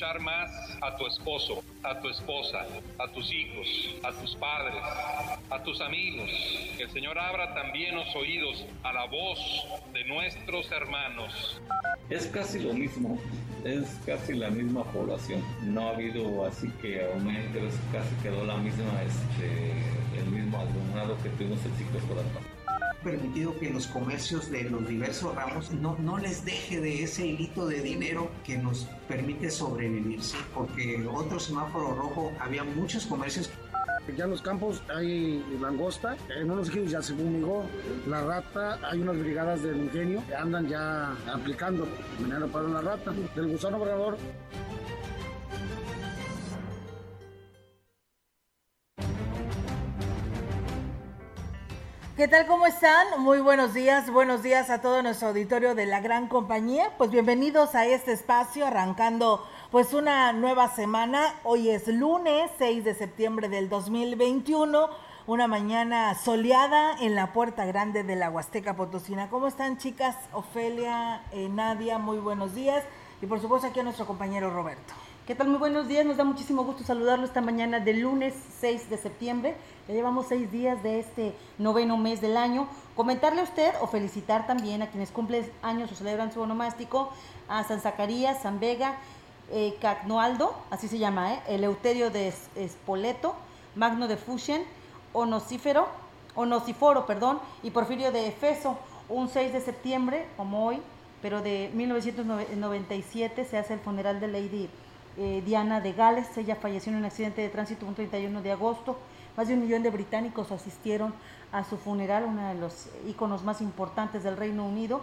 Escuchar más a tu esposo, a tu esposa, a tus hijos, a tus padres, a tus amigos. Que el Señor abra también los oídos a la voz de nuestros hermanos. Es casi lo mismo, es casi la misma población. No ha habido así que aumente, casi quedó la misma, este, el mismo alumnado que tuvimos el ciclo escolar permitido que los comercios de los diversos ramos no, no les deje de ese hilito de dinero que nos permite sobrevivir, ¿sí? porque otro semáforo rojo había muchos comercios ya en los campos hay langosta, en unos sitios ya se fumigó la rata, hay unas brigadas del ingenio que andan ya aplicando veneno para la rata. Del gusano obrador ¿Qué tal? ¿Cómo están? Muy buenos días. Buenos días a todo nuestro auditorio de la gran compañía. Pues bienvenidos a este espacio, arrancando pues una nueva semana. Hoy es lunes 6 de septiembre del 2021, una mañana soleada en la puerta grande de la Huasteca Potosina. ¿Cómo están chicas? Ofelia, eh, Nadia, muy buenos días. Y por supuesto aquí a nuestro compañero Roberto. ¿Qué tal? Muy buenos días. Nos da muchísimo gusto saludarlo esta mañana del lunes 6 de septiembre. Ya llevamos seis días de este noveno mes del año. Comentarle a usted o felicitar también a quienes cumplen años o celebran su onomástico, a San Zacarías, San Vega, eh, así se llama, ¿eh? Eleuterio de Espoleto, Magno de Fuchen, Onocífero, Onociforo, perdón, y Porfirio de Efeso. Un 6 de septiembre, como hoy, pero de 1997 se hace el funeral de Lady eh, Diana de Gales. Ella falleció en un accidente de tránsito un 31 de agosto. Más de un millón de británicos asistieron a su funeral, uno de los íconos más importantes del Reino Unido.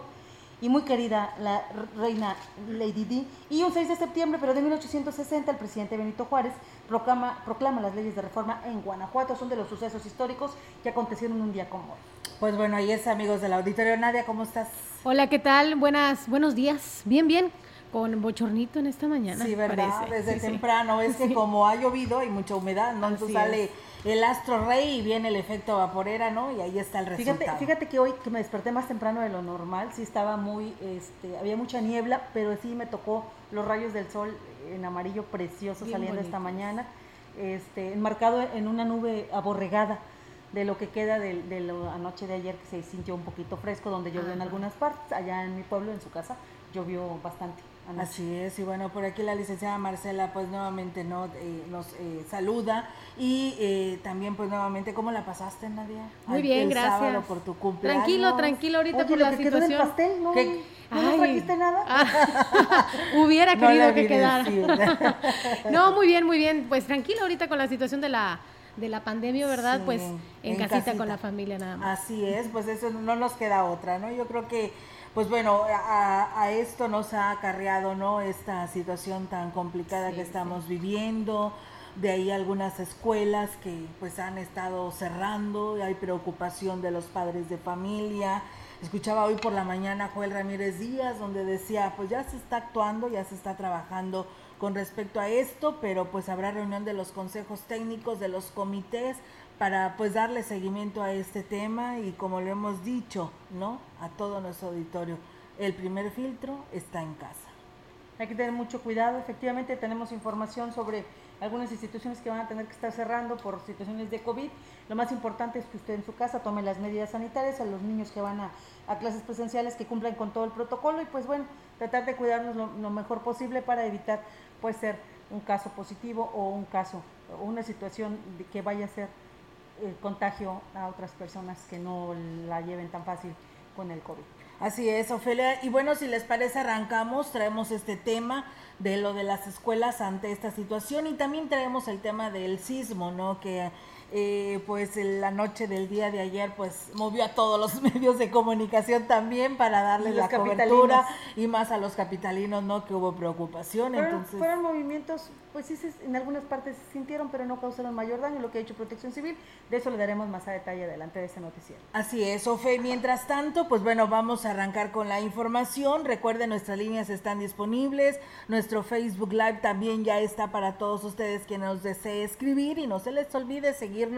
Y muy querida la reina Lady Di. Y un 6 de septiembre, pero de 1860, el presidente Benito Juárez proclama, proclama las leyes de reforma en Guanajuato. Son de los sucesos históricos que acontecieron un día como hoy. Pues bueno, ahí es amigos del auditorio. Nadia, ¿cómo estás? Hola, ¿qué tal? Buenas, buenos días. Bien, bien con bochornito en esta mañana. Sí, ¿verdad? Desde temprano. Es que como ha llovido y mucha humedad, ¿no? Entonces sale el astro rey y viene el efecto vaporera, ¿no? Y ahí está el resultado. Fíjate, fíjate que hoy que me desperté más temprano de lo normal, sí estaba muy, este, había mucha niebla, pero sí me tocó los rayos del sol en amarillo precioso saliendo esta mañana, este, enmarcado en una nube aborregada de lo que queda de, de la noche de ayer que se sintió un poquito fresco, donde llovió en algunas partes, allá en mi pueblo, en su casa, llovió bastante. Así es, y bueno, por aquí la licenciada Marcela pues nuevamente no eh, nos eh, saluda y eh, también pues nuevamente, ¿cómo la pasaste Nadia? Muy bien, gracias. por tu cumpleaños. Tranquilo, tranquilo ahorita por la situación. pastel, ¿no? ¿No trajiste nada? Ah, hubiera querido que quedara. no, muy bien, muy bien. Pues tranquilo ahorita con la situación de la de la pandemia, ¿verdad? pues en, casita, con la familia nada más. Así es, pues eso no nos queda otra, ¿no? Yo creo que pues bueno, a, esto nos ha acarreado, ¿no? Esta situación tan complicada que estamos viviendo, de ahí algunas escuelas que pues han estado cerrando, hay preocupación de los padres de familia. Escuchaba hoy por la mañana Joel Ramírez Díaz donde decía, pues ya se está actuando, ya se está trabajando con respecto a esto, pero pues habrá reunión de los consejos técnicos, de los comités para pues darle seguimiento a este tema y como lo hemos dicho, ¿no? A todo nuestro auditorio, el primer filtro está en casa. Hay que tener mucho cuidado, efectivamente tenemos información sobre algunas instituciones que van a tener que estar cerrando por situaciones de COVID. Lo más importante es que usted en su casa tome las medidas sanitarias a los niños que van a, clases presenciales que cumplan con todo el protocolo y pues bueno, tratar de cuidarnos lo, mejor posible para evitar pues ser un caso positivo o un caso, o una situación que vaya a ser el contagio a otras personas que no la lleven tan fácil con el COVID. Así es, Ofelia. Y bueno, si les parece, arrancamos, traemos este tema de lo de las escuelas ante esta situación y también traemos el tema del sismo, ¿no? Que eh, pues la noche del día de ayer pues movió a todos los medios de comunicación también para darles la cobertura y más a los capitalinos, ¿no? Que hubo preocupación. Fueron, entonces... fueron movimientos, pues sí, en algunas partes se sintieron, pero no causaron mayor daño, lo que ha hecho Protección Civil. De eso le daremos más a detalle adelante de ese noticiero. Así es, Ofe. Mientras tanto, pues bueno, vamos a arrancar con la información. Recuerden, nuestras líneas están disponibles. Nuestro Facebook Live también ya está para todos ustedes que nos desee escribir y no se les olvide seguir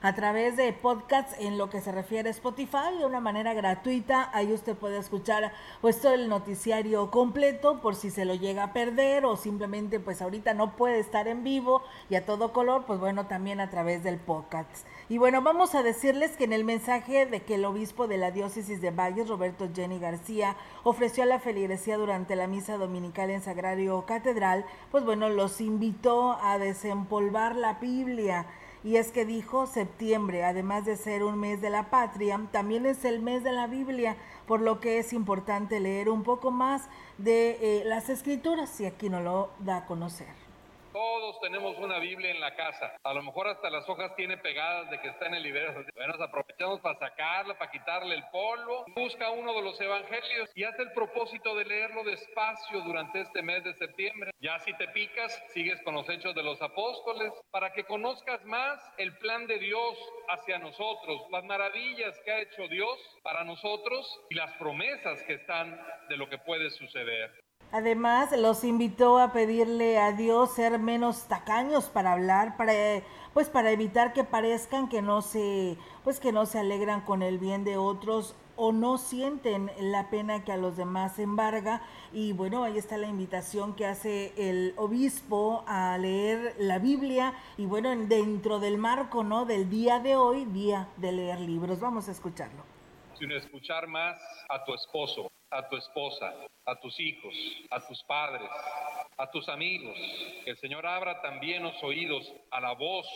a través de podcasts en lo que se refiere a Spotify de una manera gratuita. Ahí usted puede escuchar pues todo el noticiario completo por si se lo llega a perder o simplemente pues ahorita no puede estar en vivo y a todo color, pues bueno, también a través del podcast. Y bueno, vamos a decirles que en el mensaje de que el obispo de la diócesis de Valles, Roberto Jenny García, ofreció a la feligresía durante la misa dominical en Sagrario Catedral, pues bueno, los invitó a desempolvar la Biblia y es que dijo septiembre, además de ser un mes de la patria, también es el mes de la Biblia, por lo que es importante leer un poco más de eh, las escrituras y aquí nos lo da a conocer. Todos tenemos una Biblia en la casa. A lo mejor hasta las hojas tiene pegadas de que está en el libro. Bueno, aprovechamos para sacarla, para quitarle el polvo. Busca uno de los evangelios y hace el propósito de leerlo despacio durante este mes de septiembre. Ya si te picas, sigues con los hechos de los apóstoles para que conozcas más el plan de Dios hacia nosotros, las maravillas que ha hecho Dios para nosotros y las promesas que están de lo que puede suceder. Además, los invitó a pedirle a Dios ser menos tacaños para hablar, para pues para evitar que parezcan que no se pues que no se alegran con el bien de otros o no sienten la pena que a los demás embarga y bueno, ahí está la invitación que hace el obispo a leer la Biblia y bueno, dentro del marco, ¿no? del día de hoy, día de leer libros. Vamos a escucharlo. Sin escuchar más a tu esposo, a tu esposa, a tus hijos, a tus padres, a tus amigos. Que el Señor abra también los oídos a la voz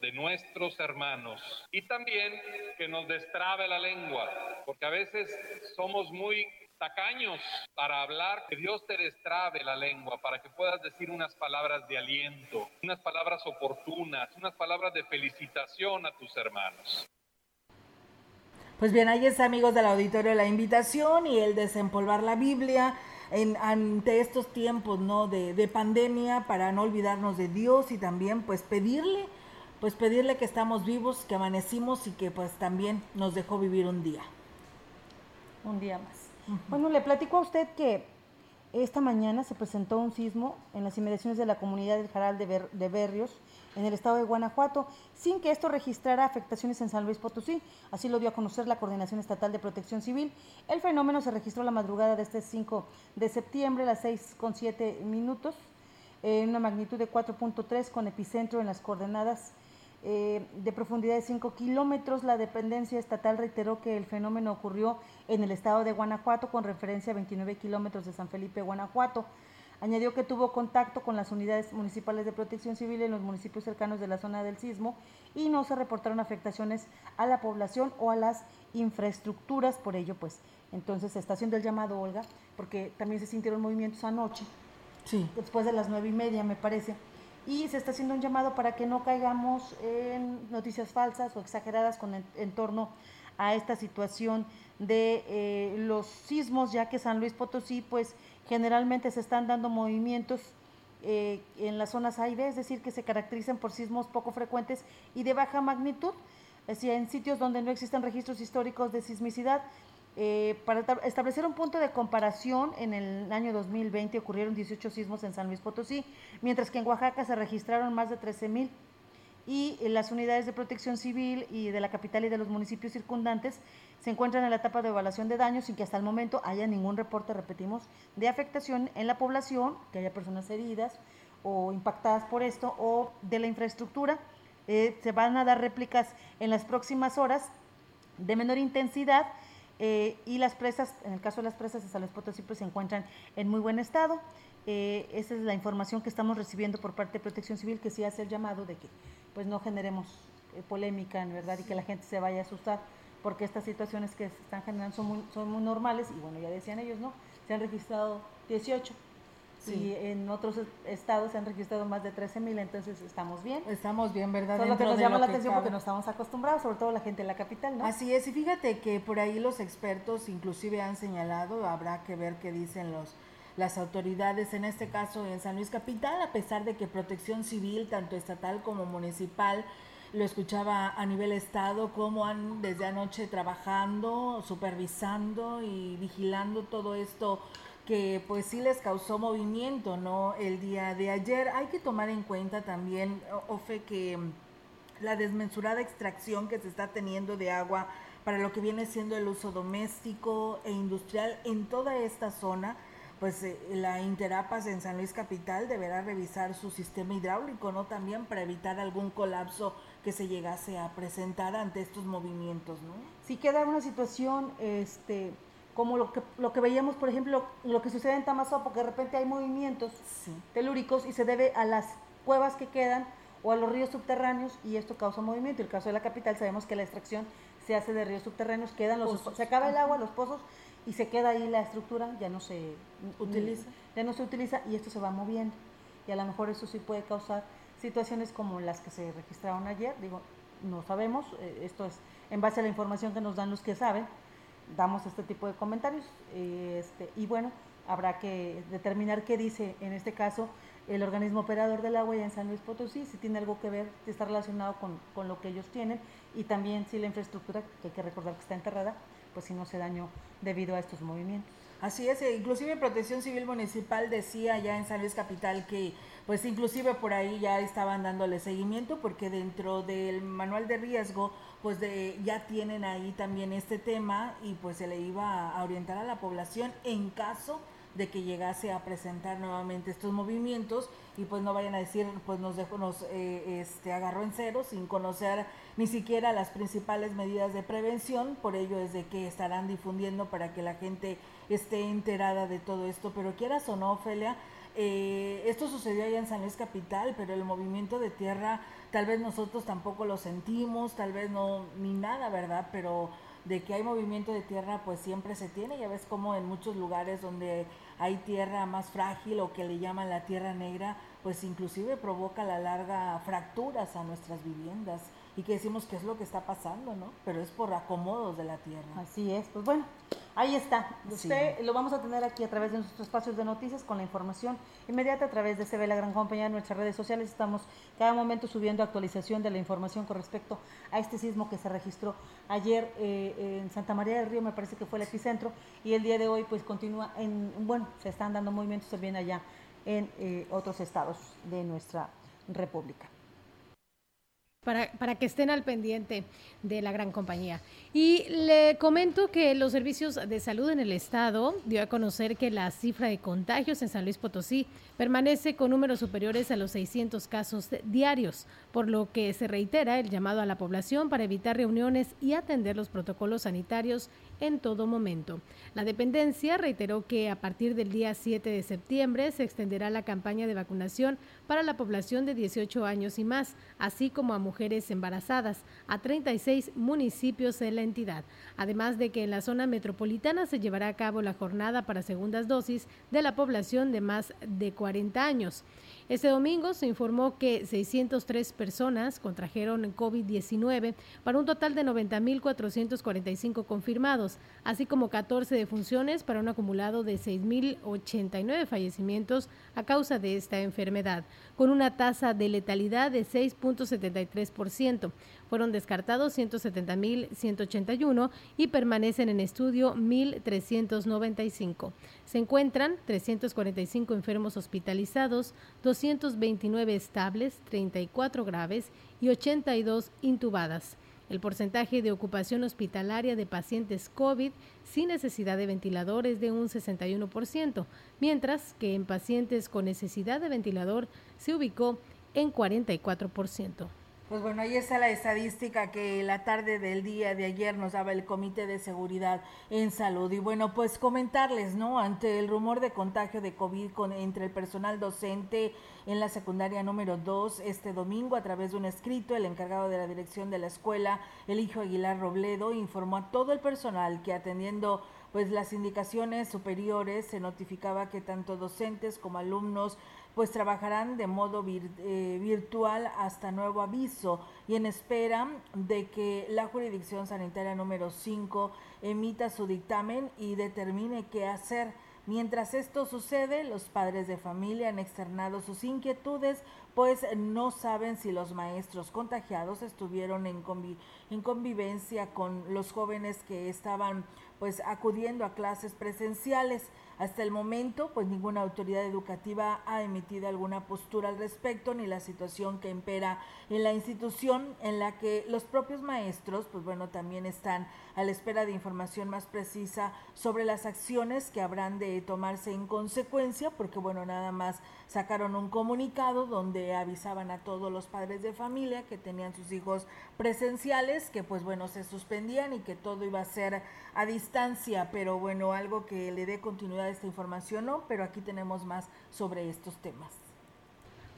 de nuestros hermanos y también que nos destrabe la lengua, porque a veces somos muy tacaños para hablar, que Dios te destrabe la lengua para que puedas decir unas palabras de aliento, unas palabras oportunas, unas palabras de felicitación a tus hermanos. Pues bien, ahí es amigos del auditorio la invitación y el desempolvar la Biblia en, ante estos tiempos ¿no? de, de pandemia para no olvidarnos de Dios y también pues pedirle, pues pedirle que estamos vivos, que amanecimos y que pues también nos dejó vivir un día. Un día más. Bueno, le platico a usted que esta mañana se presentó un sismo en las inmediaciones de la comunidad del Jaral de, de Berrios, en el estado de Guanajuato, sin que esto registrara afectaciones en San Luis Potosí. Así lo dio a conocer la Coordinación Estatal de Protección Civil. El fenómeno se registró la madrugada de este 5 de septiembre a las 6.7 minutos, en una magnitud de 4.3 con epicentro en las coordenadas eh, de profundidad de 5 kilómetros. La dependencia estatal reiteró que el fenómeno ocurrió en el estado de Guanajuato con referencia a 29 kilómetros de San Felipe, Guanajuato. Añadió que tuvo contacto con las unidades municipales de protección civil en los municipios cercanos de la zona del sismo y no se reportaron afectaciones a la población o a las infraestructuras. Por ello, pues, entonces se está haciendo el llamado, Olga, porque también se sintieron movimientos anoche, sí. después de las nueve y media, me parece, y se está haciendo un llamado para que no caigamos en noticias falsas o exageradas con en torno a esta situación de eh, los sismos, ya que San Luis Potosí, pues, Generalmente se están dando movimientos eh, en las zonas A y B, es decir, que se caracterizan por sismos poco frecuentes y de baja magnitud, es decir, en sitios donde no existen registros históricos de sismicidad. Eh, para establecer un punto de comparación, en el año 2020 ocurrieron 18 sismos en San Luis Potosí, mientras que en Oaxaca se registraron más de 13 mil y las unidades de protección civil y de la capital y de los municipios circundantes se encuentran en la etapa de evaluación de daños sin que hasta el momento haya ningún reporte, repetimos, de afectación en la población, que haya personas heridas o impactadas por esto o de la infraestructura. Eh, se van a dar réplicas en las próximas horas de menor intensidad eh, y las presas, en el caso de las presas de San Luis Potosí, pues se encuentran en muy buen estado. Eh, esa es la información que estamos recibiendo por parte de Protección Civil, que sí hace el llamado de que pues no generemos eh, polémica, en verdad, y que la gente se vaya a asustar porque estas situaciones que se están generando son muy, son muy normales y bueno, ya decían ellos, ¿no? Se han registrado 18 y en otros estados se han registrado más de 13 mil, entonces estamos bien. Estamos bien, ¿verdad? Solo que nos llama la atención porque no estamos acostumbrados, sobre todo la gente de la capital, ¿no? Así es, y fíjate que por ahí los expertos inclusive han señalado, habrá que ver qué dicen los las autoridades, en este caso en San Luis Capital, a pesar de que protección civil, tanto estatal como municipal, lo escuchaba a nivel estado, cómo han desde anoche trabajando, supervisando y vigilando todo esto que pues sí les causó movimiento, ¿no? El día de ayer hay que tomar en cuenta también, Ofe, que mm, la desmensurada extracción que se está teniendo de agua para lo que viene siendo el uso doméstico e industrial en toda esta zona, pues eh, la Interapas en San Luis Capital deberá revisar su sistema hidráulico, ¿no? También para evitar algún colapso que se llegase a presentar ante estos movimientos, ¿no? Sí queda una situación, este, como lo que, lo que veíamos, por ejemplo, lo que sucede en Tamazopo, porque de repente hay movimientos telúricos y se debe a las cuevas que quedan o a los ríos subterráneos y esto causa movimiento. En el caso de la capital sabemos que la extracción se hace de ríos subterráneos, quedan los se acaba el agua, los pozos y se queda ahí la estructura, ya no se utiliza, ya no se utiliza y esto se va moviendo. Y a lo mejor eso sí puede causar situaciones como las que se registraron ayer, digo, no sabemos, eh, esto es en base a la información que nos dan los que saben, damos este tipo de comentarios. Este, y bueno, habrá que determinar qué dice en este caso el organismo operador del agua ya en San Luis Potosí, si tiene algo que ver, si está relacionado con, con, lo que ellos tienen y también si la infraestructura, que hay que recordar que está enterrada, pues si no se dañó debido a estos movimientos. Así es, e inclusive Protección Civil Municipal decía ya en San Luis Capital que pues inclusive por ahí ya estaban dándole seguimiento porque dentro del manual de riesgo pues de, ya tienen ahí también este tema y pues se le iba a orientar a la población en caso de que llegase a presentar nuevamente estos movimientos y pues no vayan a decir pues nos dejó nos eh, este agarró en cero sin conocer ni siquiera las principales medidas de prevención. Por ello es de que estarán difundiendo para que la gente esté enterada de todo esto. Pero quieras o no Ofelia eh, esto sucedió allá en San Luis Capital pero el movimiento de tierra tal vez nosotros tampoco lo sentimos, tal vez no, ni nada, ¿verdad? Pero de que hay movimiento de tierra, pues siempre se tiene. Ya ves como en muchos lugares donde hay tierra más frágil o que le llaman la tierra negra, pues inclusive provoca la larga fracturas a nuestras viviendas y que decimos que es lo que está pasando, ¿no? Pero es por acomodos de la tierra. Así es, pues bueno, ahí está. Usted lo vamos a tener aquí a través de nuestros espacios de noticias con la información inmediata a través de CB La Gran Compañía en nuestras redes sociales. Estamos cada momento subiendo actualización de la información con respecto a este sismo que se registró ayer eh, en Santa María del Río, me parece que fue el epicentro, y el día de hoy pues continúa en, bueno, se están dando movimientos también allá en eh, otros estados de nuestra república para, que estén al pendiente de la gran compañía. Y le comento que los servicios de salud en el estado dio a conocer que la cifra de contagios en San Luis Potosí permanece con números superiores a los 600 casos diarios, por lo que se reitera el llamado a la población para evitar reuniones y atender los protocolos sanitarios en todo momento. La dependencia reiteró que a partir del día 7 de septiembre se extenderá la campaña de vacunación para la población de 18 años y más, así como a mujeres embarazadas, a 36 municipios de la entidad. Además de que en la zona metropolitana se llevará a cabo la jornada para segundas dosis de la población de más de 40 años. Este domingo se informó que 603 personas contrajeron COVID-19 para un total de 90.445 confirmados, así como 14 defunciones para un acumulado de 6.089 fallecimientos a causa de esta enfermedad, con una tasa de letalidad de 6.73%. Fueron descartados 170.181 y permanecen en estudio 1.395. Se encuentran 345 enfermos hospitalizados, 229 estables, 34 graves y 82 intubadas. El porcentaje de ocupación hospitalaria de pacientes COVID sin necesidad de ventilador es de un 61%, mientras que en pacientes con necesidad de ventilador se ubicó en 44%. Pues bueno, ahí está la estadística que la tarde del día de ayer nos daba el Comité de Seguridad en Salud. Y bueno, pues comentarles, ¿no? Ante el rumor de contagio de COVID con, entre el personal docente en la secundaria número 2 este domingo a través de un escrito, el encargado de la dirección de la escuela, el hijo Aguilar Robledo, informó a todo el personal que atendiendo pues las indicaciones superiores se notificaba que tanto docentes como alumnos pues trabajarán de modo eh, virtual hasta nuevo aviso y en espera de que la jurisdicción sanitaria número 5 emita su dictamen y determine qué hacer. Mientras esto sucede, los padres de familia han externado sus inquietudes, pues no saben si los maestros contagiados estuvieron en, en convivencia con los jóvenes que estaban pues acudiendo a clases presenciales. Hasta el momento, pues ninguna autoridad educativa ha emitido alguna postura al respecto, ni la situación que impera en la institución en la que los propios maestros, pues bueno, también están a la espera de información más precisa sobre las acciones que habrán de tomarse en consecuencia, porque bueno, nada más sacaron un comunicado donde avisaban a todos los padres de familia que tenían sus hijos presenciales, que pues bueno, se suspendían y que todo iba a ser a distancia, pero bueno, algo que le dé continuidad a esta información, ¿no? Pero aquí tenemos más sobre estos temas.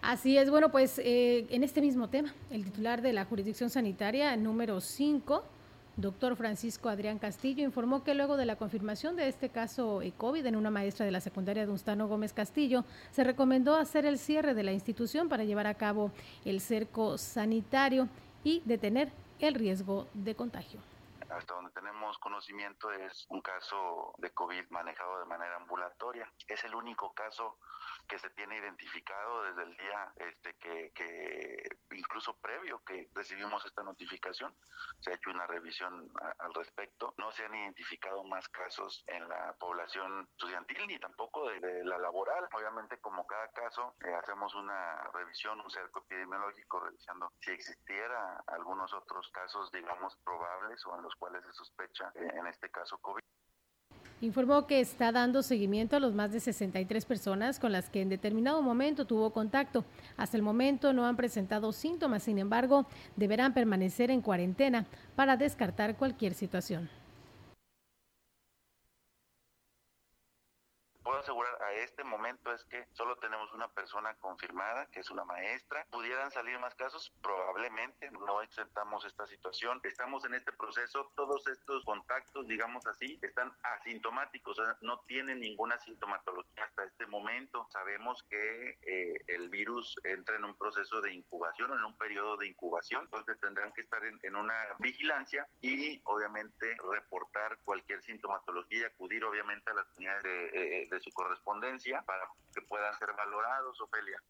Así es, bueno, pues eh, en este mismo tema, el titular de la jurisdicción sanitaria número 5, doctor Francisco Adrián Castillo, informó que luego de la confirmación de este caso COVID en una maestra de la secundaria de Ustano Gómez Castillo, se recomendó hacer el cierre de la institución para llevar a cabo el cerco sanitario y detener el riesgo de contagio hasta donde tenemos conocimiento es un caso de COVID manejado de manera ambulatoria. Es el único caso que se tiene identificado desde el día este, que, incluso previo que recibimos esta notificación, se ha hecho una revisión al respecto. No se han identificado más casos en la población estudiantil ni tampoco de, la laboral. Obviamente, como cada caso, eh, hacemos una revisión, un cerco epidemiológico, revisando si existiera algunos otros casos, digamos, probables o en los cuales se sospecha, eh, en este caso, COVID informó que está dando seguimiento a los más de 63 personas con las que en determinado momento tuvo contacto. Hasta el momento no han presentado síntomas, sin embargo, deberán permanecer en cuarentena para descartar cualquier situación. Asegurar a este momento es que solo tenemos una persona confirmada, que es una maestra. ¿Pudieran salir más casos? Probablemente, no exentamos esta situación. Estamos en este proceso, todos estos contactos, digamos así, están asintomáticos, o sea, no tienen ninguna sintomatología hasta este momento. Sabemos que eh, el virus entra en un proceso de incubación, en un periodo de incubación, entonces tendrán que estar en, una vigilancia y obviamente reportar cualquier sintomatología y acudir obviamente a las unidades de, eh, de su correspondencia para que puedan ser valorados, Ofelia.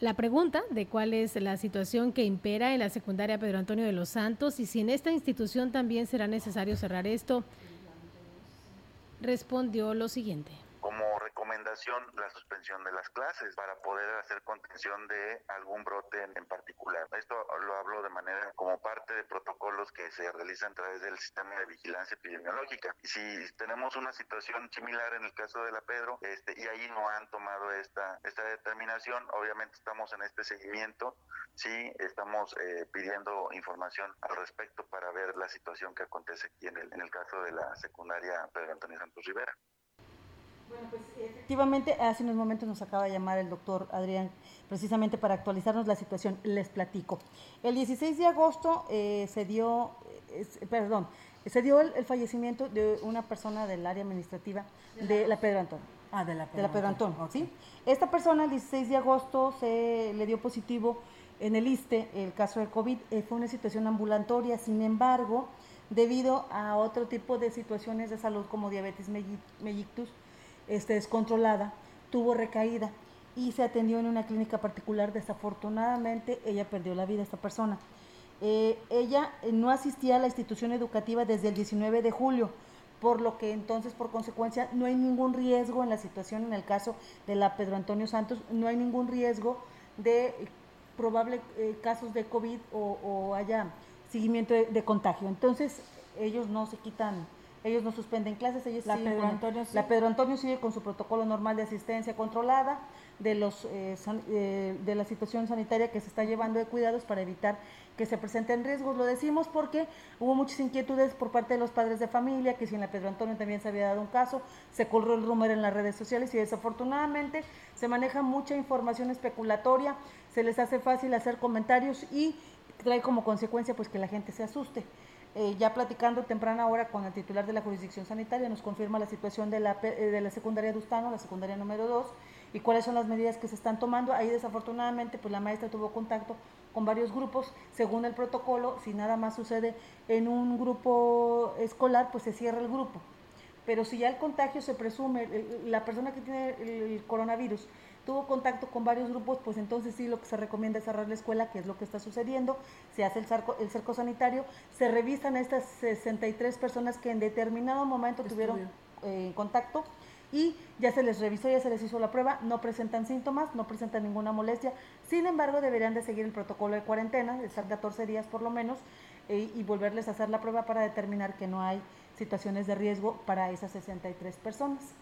La pregunta de cuál es la situación que impera en la secundaria Pedro Antonio de los Santos y si en esta institución también será necesario cerrar esto, respondió lo siguiente la suspensión de las clases para poder hacer contención de algún brote en, particular. Esto lo hablo de manera como parte de protocolos que se realizan a través del sistema de vigilancia epidemiológica. Y si tenemos una situación similar en el caso de la Pedro, este, y ahí no han tomado esta, esta determinación, obviamente estamos en este seguimiento, sí estamos eh, pidiendo información al respecto para ver la situación que acontece aquí en el, en el caso de la secundaria Pedro Antonio Santos Rivera. Bueno, pues efectivamente, hace unos momentos nos acaba de llamar el doctor Adrián precisamente para actualizarnos la situación. Les platico. El 16 de agosto eh, se dio, perdón, se dio el, fallecimiento de una persona del área administrativa de la Pedro Antonio. Ah, de la Pedro, de la Pedro Antonio. ¿sí? Esta persona el 16 de agosto se le dio positivo en el ISTE el caso del COVID. Eh, fue una situación ambulatoria, sin embargo, debido a otro tipo de situaciones de salud como diabetes mellitus, este, descontrolada, tuvo recaída y se atendió en una clínica particular. Desafortunadamente, ella perdió la vida, esta persona. Eh, ella no asistía a la institución educativa desde el 19 de julio, por lo que entonces, por consecuencia, no hay ningún riesgo en la situación, en el caso de la Pedro Antonio Santos, no hay ningún riesgo de probable eh, casos de COVID o, haya seguimiento de contagio. Entonces, ellos no se quitan ellos no suspenden clases, ellos la Pedro Antonio La Pedro Antonio sigue con su protocolo normal de asistencia controlada, de, los, eh, eh, de la situación sanitaria que se está llevando de cuidados para evitar que se presenten riesgos. Lo decimos porque hubo muchas inquietudes por parte de los padres de familia, que si en la Pedro Antonio también se había dado un caso, se corrió el rumor en las redes sociales y desafortunadamente se maneja mucha información especulatoria, se les hace fácil hacer comentarios y trae como consecuencia pues que la gente se asuste. Eh, ya platicando temprana hora con el titular de la jurisdicción sanitaria, nos confirma la situación de la, eh, de la secundaria de Ustano, la secundaria número 2, y cuáles son las medidas que se están tomando. Ahí desafortunadamente pues la maestra tuvo contacto con varios grupos, según el protocolo, si nada más sucede en un grupo escolar, pues se cierra el grupo. Pero si ya el contagio se presume, la persona que tiene el coronavirus tuvo contacto con varios grupos, pues entonces sí lo que se recomienda es cerrar la escuela, que es lo que está sucediendo, se hace el cerco, el cerco sanitario, se revisan estas 63 personas que en determinado momento tuvieron eh, contacto y ya se les revisó, ya se les hizo la prueba, no presentan síntomas, no presentan ninguna molestia, sin embargo deberían de seguir el protocolo de cuarentena, de estar 14 días por lo menos, eh, y volverles a hacer la prueba para determinar que no hay situaciones de riesgo para esas 63 personas.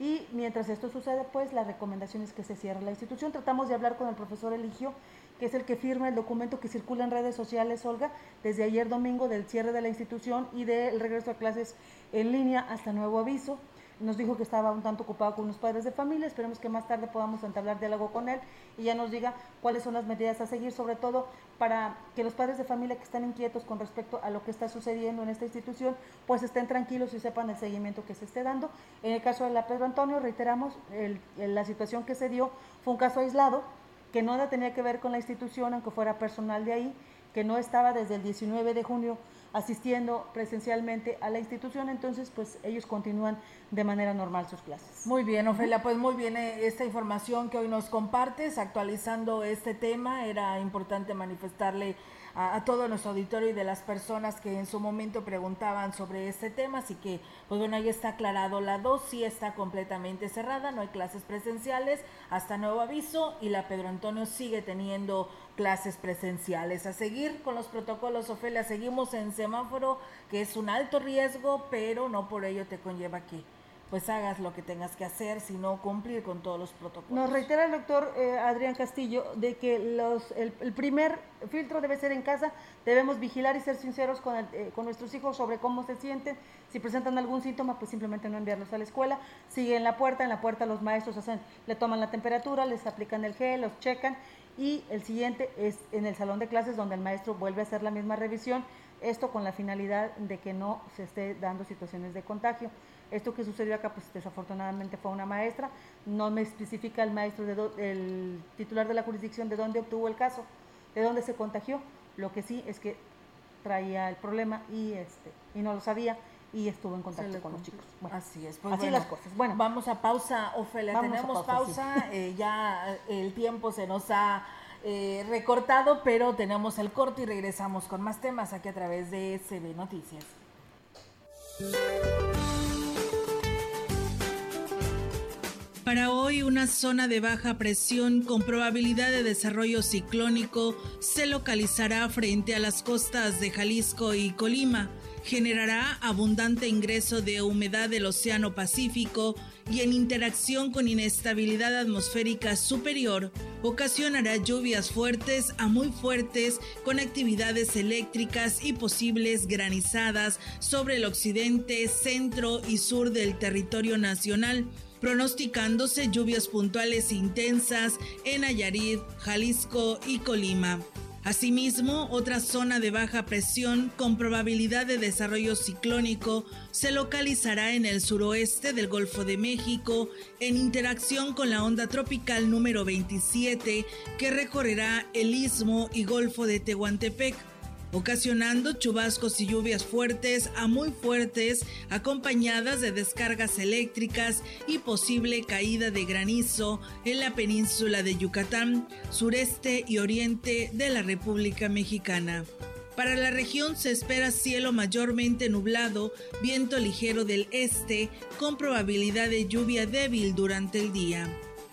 Y mientras esto sucede, pues la recomendación es que se cierre la institución. Tratamos de hablar con el profesor Eligio, que es el que firma el documento que circula en redes sociales, Olga, desde ayer domingo del cierre de la institución y del regreso a clases en línea hasta nuevo aviso nos dijo que estaba un tanto ocupado con los padres de familia, esperemos que más tarde podamos entablar diálogo con él y ya nos diga cuáles son las medidas a seguir, sobre todo para que los padres de familia que están inquietos con respecto a lo que está sucediendo en esta institución, pues estén tranquilos y sepan el seguimiento que se esté dando. En el caso de la Pedro Antonio, reiteramos, la situación que se dio fue un caso aislado, que no tenía que ver con la institución, aunque fuera personal de ahí, que no estaba desde el 19 de junio asistiendo presencialmente a la institución, entonces pues ellos continúan de manera normal sus clases. Muy bien, Ofelia, pues muy bien eh, esta información que hoy nos compartes, actualizando este tema, era importante manifestarle a, todo nuestro auditorio y de las personas que en su momento preguntaban sobre este tema, así que pues bueno, ahí está aclarado, la 2 sí está completamente cerrada, no hay clases presenciales hasta nuevo aviso y la Pedro Antonio sigue teniendo clases presenciales. A seguir con los protocolos, Ofelia, seguimos en semáforo, que es un alto riesgo, pero no por ello te conlleva que pues hagas lo que tengas que hacer, sino cumplir con todos los protocolos. Nos reitera el doctor eh, Adrián Castillo de que los, el, primer filtro debe ser en casa, debemos vigilar y ser sinceros con, eh, con nuestros hijos sobre cómo se sienten, si presentan algún síntoma, pues simplemente no enviarlos a la escuela, sigue en la puerta, en la puerta los maestros hacen, le toman la temperatura, les aplican el gel, los checan. Y el siguiente es en el salón de clases donde el maestro vuelve a hacer la misma revisión, esto con la finalidad de que no se esté dando situaciones de contagio. Esto que sucedió acá, pues desafortunadamente fue una maestra, no me especifica el maestro, de el titular de la jurisdicción de dónde obtuvo el caso, de dónde se contagió, lo que sí es que traía el problema y, este, y no lo sabía y estuvo en contacto con los chicos. así es. Pues así las cosas. Bueno, vamos a pausa, Ofelia. tenemos pausa, eh, ya el tiempo se nos ha eh, recortado, pero tenemos el corto y regresamos con más temas aquí a través de CB Noticias. Para hoy, una zona de baja presión con probabilidad de desarrollo ciclónico se localizará frente a las costas de Jalisco y Colima. Generará abundante ingreso de humedad del Océano Pacífico y en interacción con inestabilidad atmosférica superior, ocasionará lluvias fuertes a muy fuertes con actividades eléctricas y posibles granizadas sobre el occidente, centro y sur del territorio nacional pronosticándose lluvias puntuales intensas en Nayarit, Jalisco y Colima. Asimismo, otra zona de baja presión con probabilidad de desarrollo ciclónico se localizará en el suroeste del Golfo de México en interacción con la onda tropical número 27 que recorrerá el istmo y Golfo de Tehuantepec ocasionando chubascos y lluvias fuertes a muy fuertes, acompañadas de descargas eléctricas y posible caída de granizo en la península de Yucatán, sureste y oriente de la República Mexicana. Para la región se espera cielo mayormente nublado, viento ligero del este, con probabilidad de lluvia débil durante el día.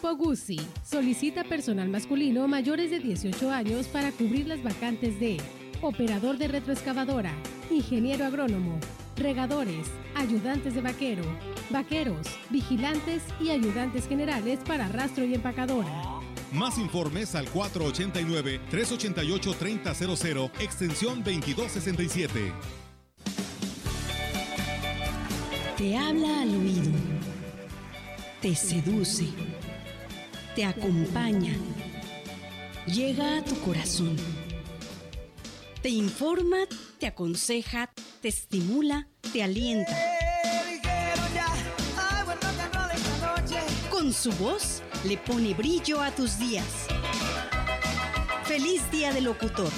Grupo Guzzi solicita personal masculino mayores de 18 años para cubrir las vacantes de operador de retroexcavadora, ingeniero agrónomo, regadores, ayudantes de vaquero, vaqueros, vigilantes y ayudantes generales para rastro y empacadora. Más informes al 489-388-3000, extensión 2267. Te habla al oído. Te seduce. Te acompaña. Llega a tu corazón. Te informa, te aconseja, te estimula, te alienta. Con su voz le pone brillo a tus días. Feliz día del locutor.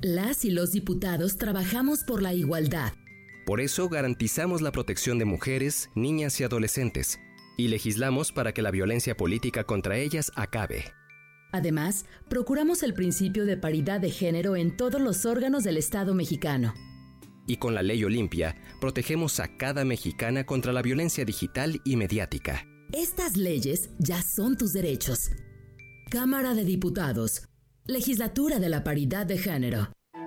Las y los diputados trabajamos por la igualdad. Por eso garantizamos la protección de mujeres, niñas y adolescentes, y legislamos para que la violencia política contra ellas acabe. Además, procuramos el principio de paridad de género en todos los órganos del Estado mexicano. Y con la ley Olimpia, protegemos a cada mexicana contra la violencia digital y mediática. Estas leyes ya son tus derechos. Cámara de Diputados. Legislatura de la Paridad de Género.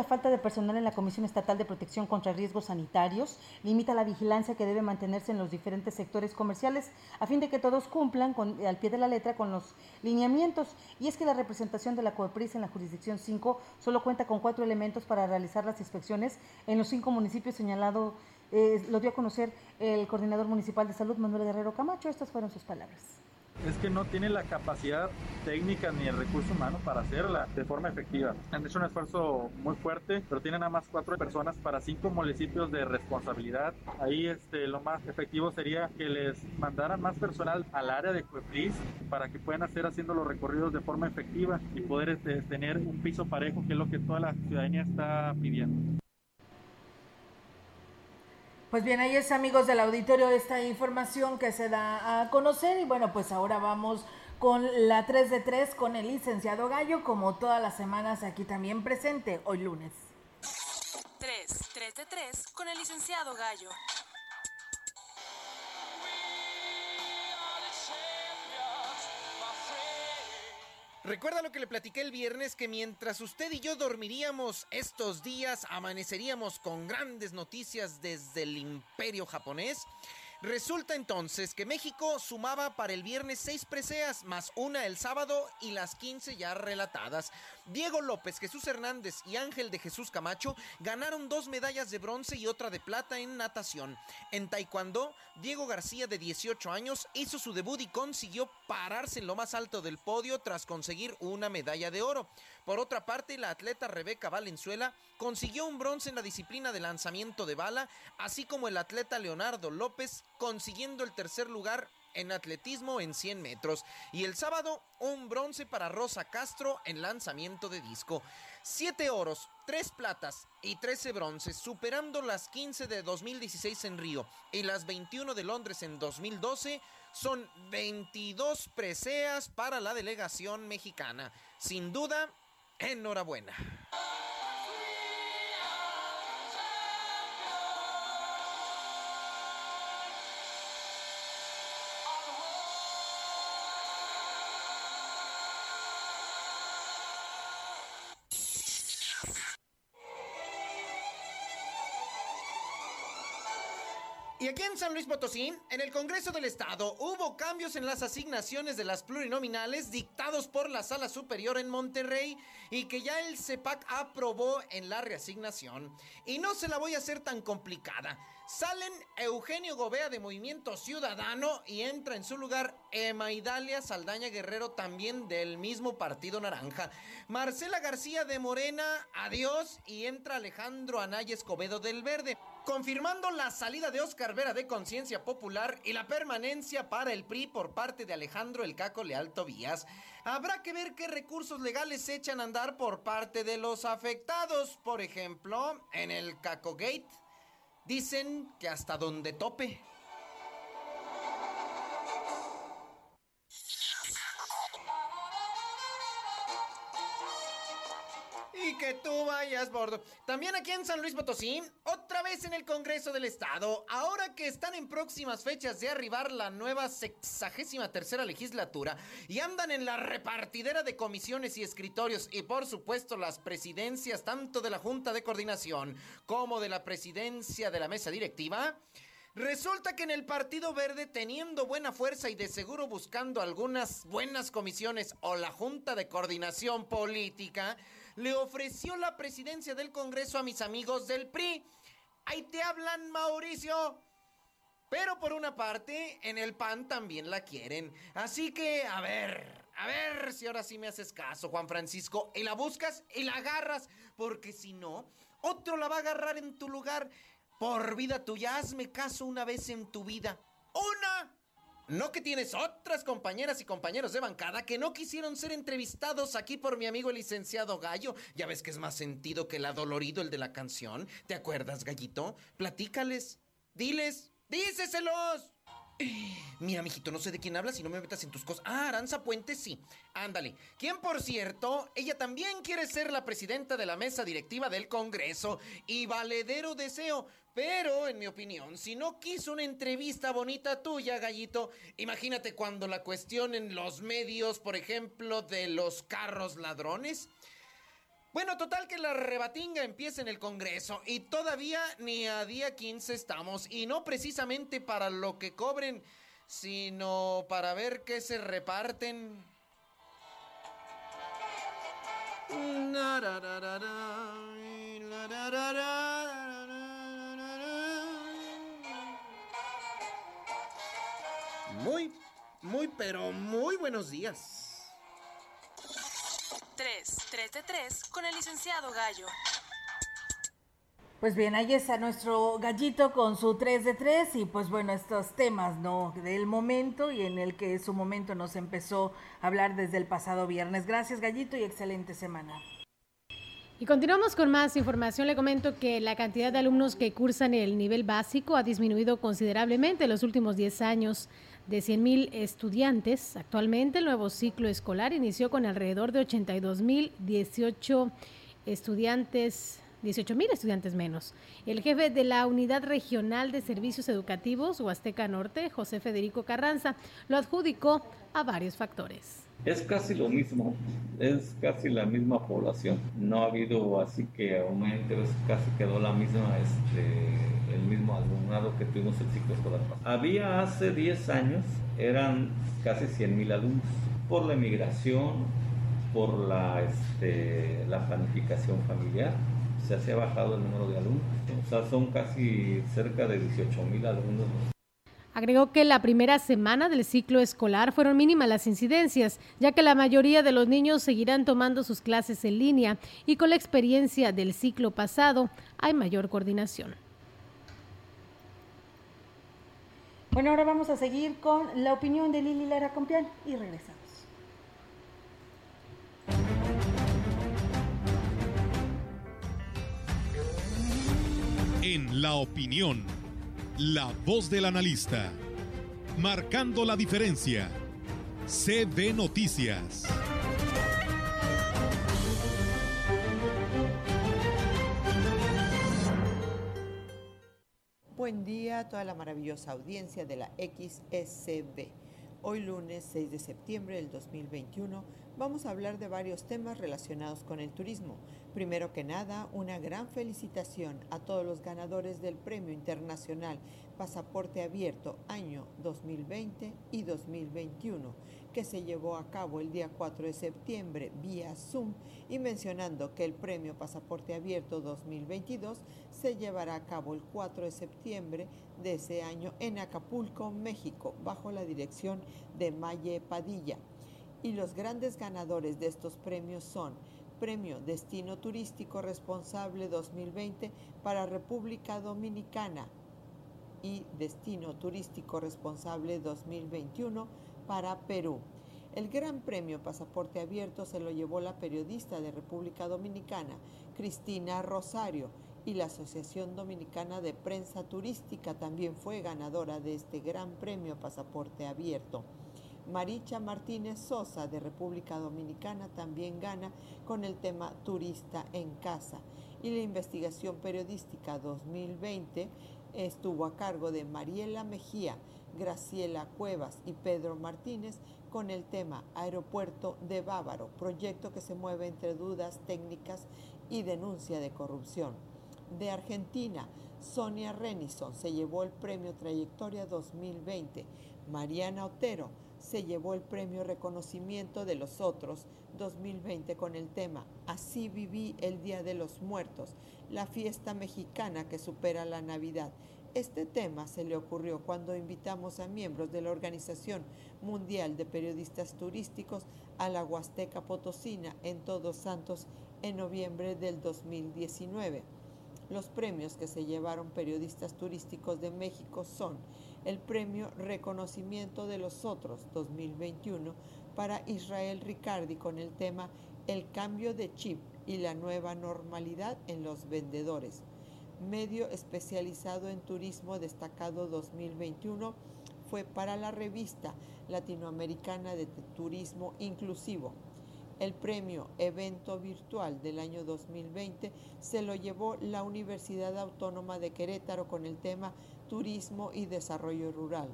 La falta de personal en la Comisión Estatal de Protección contra Riesgos Sanitarios limita la vigilancia que debe mantenerse en los diferentes sectores comerciales a fin de que todos cumplan con, al pie de la letra con los lineamientos? Y es que la representación de la COEPRIS en la jurisdicción 5 solo cuenta con cuatro elementos para realizar las inspecciones en los cinco municipios señalados. Eh, lo dio a conocer el coordinador municipal de salud, Manuel Guerrero Camacho. Estas fueron sus palabras es que no tiene la capacidad técnica ni el recurso humano para hacerla de forma efectiva. Han hecho un esfuerzo muy fuerte, pero tienen nada más cuatro personas para cinco municipios de responsabilidad. Ahí este, lo más efectivo sería que les mandaran más personal al área de Cuepris para que puedan hacer haciendo los recorridos de forma efectiva y poder este, tener un piso parejo, que es lo que toda la ciudadanía está pidiendo. Pues bien, ahí es amigos del auditorio esta información que se da a conocer y bueno, pues ahora vamos con la 3 de 3 con el licenciado Gallo, como todas las semanas aquí también presente, hoy lunes. 3, 3 de 3 con el licenciado Gallo. Recuerda lo que le platiqué el viernes, que mientras usted y yo dormiríamos estos días, amaneceríamos con grandes noticias desde el imperio japonés. Resulta entonces que México sumaba para el viernes seis preseas, más una el sábado y las 15 ya relatadas. Diego López, Jesús Hernández y Ángel de Jesús Camacho ganaron dos medallas de bronce y otra de plata en natación. En taekwondo, Diego García de 18 años hizo su debut y consiguió pararse en lo más alto del podio tras conseguir una medalla de oro. Por otra parte, la atleta Rebeca Valenzuela consiguió un bronce en la disciplina de lanzamiento de bala, así como el atleta Leonardo López consiguiendo el tercer lugar en atletismo en 100 metros. Y el sábado, un bronce para Rosa Castro en lanzamiento de disco. Siete oros, tres platas y 13 bronces, superando las 15 de 2016 en Río y las 21 de Londres en 2012. Son 22 preseas para la delegación mexicana. Sin duda, enhorabuena. Aquí en San Luis Potosí, en el Congreso del Estado, hubo cambios en las asignaciones de las plurinominales dictados por la Sala Superior en Monterrey y que ya el CEPAC aprobó en la reasignación. Y no se la voy a hacer tan complicada. Salen Eugenio Gobea de Movimiento Ciudadano y entra en su lugar Emma Idalia Saldaña Guerrero también del mismo Partido Naranja. Marcela García de Morena, adiós, y entra Alejandro Anaya Escobedo del Verde confirmando la salida de Oscar Vera de Conciencia Popular y la permanencia para el PRI por parte de Alejandro El Caco Leal Tobías. Habrá que ver qué recursos legales se echan a andar por parte de los afectados, por ejemplo, en el Caco Gate. Dicen que hasta donde tope. Que tú vayas bordo. También aquí en San Luis Potosí, otra vez en el Congreso del Estado, ahora que están en próximas fechas de arribar la nueva sexagésima tercera legislatura y andan en la repartidera de comisiones y escritorios y por supuesto las presidencias tanto de la Junta de Coordinación como de la presidencia de la mesa directiva, Resulta que en el Partido Verde, teniendo buena fuerza y de seguro buscando algunas buenas comisiones o la Junta de Coordinación Política, le ofreció la presidencia del Congreso a mis amigos del PRI. Ahí te hablan, Mauricio. Pero por una parte, en el PAN también la quieren. Así que, a ver, a ver si ahora sí me haces caso, Juan Francisco. Y la buscas y la agarras. Porque si no, otro la va a agarrar en tu lugar. Por vida tuya, hazme caso una vez en tu vida. ¡Una! No que tienes otras compañeras y compañeros de bancada que no quisieron ser entrevistados aquí por mi amigo el licenciado Gallo. Ya ves que es más sentido que el adolorido el de la canción. ¿Te acuerdas, Gallito? Platícales. Diles. Díceselos. Mira, mijito, no sé de quién hablas y no me metas en tus cosas. Ah, Aranza Puente, sí. Ándale. Quien, por cierto, ella también quiere ser la presidenta de la mesa directiva del Congreso y valedero deseo. Pero, en mi opinión, si no quiso una entrevista bonita tuya, gallito, imagínate cuando la cuestionen los medios, por ejemplo, de los carros ladrones. Bueno, total que la rebatinga empieza en el Congreso y todavía ni a día 15 estamos y no precisamente para lo que cobren, sino para ver qué se reparten. Muy, muy, pero muy buenos días. 3, 3 de 3 con el licenciado Gallo. Pues bien, ahí está nuestro gallito con su 3 de 3 y pues bueno, estos temas, ¿no? Del momento y en el que su momento nos empezó a hablar desde el pasado viernes. Gracias gallito y excelente semana. Y continuamos con más información. Le comento que la cantidad de alumnos que cursan el nivel básico ha disminuido considerablemente en los últimos 10 años de 100.000 estudiantes. Actualmente el nuevo ciclo escolar inició con alrededor de 82.018 estudiantes 18 mil estudiantes menos. El jefe de la Unidad Regional de Servicios Educativos, Huasteca Norte, José Federico Carranza, lo adjudicó a varios factores. Es casi lo mismo, es casi la misma población. No ha habido así que aumente, casi quedó la misma, este, el mismo alumnado que tuvimos el ciclo escolar. Había hace 10 años, eran casi 100 mil alumnos. Por la emigración, por la, este, la planificación familiar, se ha bajado el número de alumnos. O sea, son casi cerca de 18 mil alumnos. Agregó que la primera semana del ciclo escolar fueron mínimas las incidencias, ya que la mayoría de los niños seguirán tomando sus clases en línea y con la experiencia del ciclo pasado hay mayor coordinación. Bueno, ahora vamos a seguir con la opinión de Lili Lara Compián y regresamos. En la opinión, la voz del analista, marcando la diferencia. CB Noticias. Buen día a toda la maravillosa audiencia de la XSB. Hoy lunes 6 de septiembre del 2021 vamos a hablar de varios temas relacionados con el turismo, Primero que nada, una gran felicitación a todos los ganadores del Premio Internacional Pasaporte Abierto año 2020 y 2021, que se llevó a cabo el día 4 de septiembre vía Zoom y mencionando que el Premio Pasaporte Abierto 2022 se llevará a cabo el 4 de septiembre de ese año en Acapulco, México, bajo la dirección de Maye Padilla. Y los grandes ganadores de estos premios son Premio Destino Turístico Responsable 2020 para República Dominicana y Destino Turístico Responsable 2021 para Perú. El Gran Premio Pasaporte Abierto se lo llevó la periodista de República Dominicana, Cristina Rosario, y la Asociación Dominicana de Prensa Turística también fue ganadora de este Gran Premio Pasaporte Abierto. Maricha Martínez Sosa de República Dominicana también gana con el tema Turista en Casa. Y la investigación periodística 2020 estuvo a cargo de Mariela Mejía, Graciela Cuevas y Pedro Martínez con el tema Aeropuerto de Bávaro, proyecto que se mueve entre dudas técnicas y denuncia de corrupción. De Argentina, Sonia Renison se llevó el premio Trayectoria 2020. Mariana Otero se llevó el premio Reconocimiento de los Otros 2020 con el tema Así viví el Día de los Muertos, la fiesta mexicana que supera la Navidad. Este tema se le ocurrió cuando invitamos a miembros de la Organización Mundial de Periodistas Turísticos a la Huasteca Potosina en Todos Santos en noviembre del 2019. Los premios que se llevaron periodistas turísticos de México son el Premio Reconocimiento de los Otros 2021 para Israel Ricardi con el tema El cambio de chip y la nueva normalidad en los vendedores. Medio especializado en turismo destacado 2021 fue para la revista latinoamericana de turismo inclusivo. El premio Evento Virtual del año 2020 se lo llevó la Universidad Autónoma de Querétaro con el tema Turismo y Desarrollo Rural.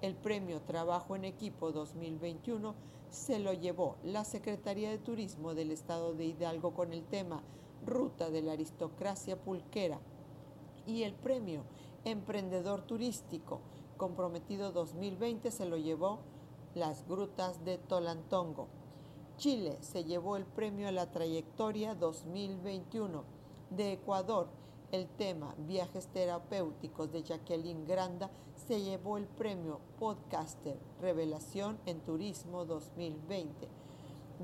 El premio Trabajo en Equipo 2021 se lo llevó la Secretaría de Turismo del Estado de Hidalgo con el tema Ruta de la Aristocracia Pulquera y el premio Emprendedor Turístico Comprometido 2020 se lo llevó las Grutas de Tolantongo. Chile se llevó el premio a la trayectoria 2021. De Ecuador, el tema Viajes Terapéuticos de Jacqueline Granda se llevó el premio Podcaster Revelación en Turismo 2020.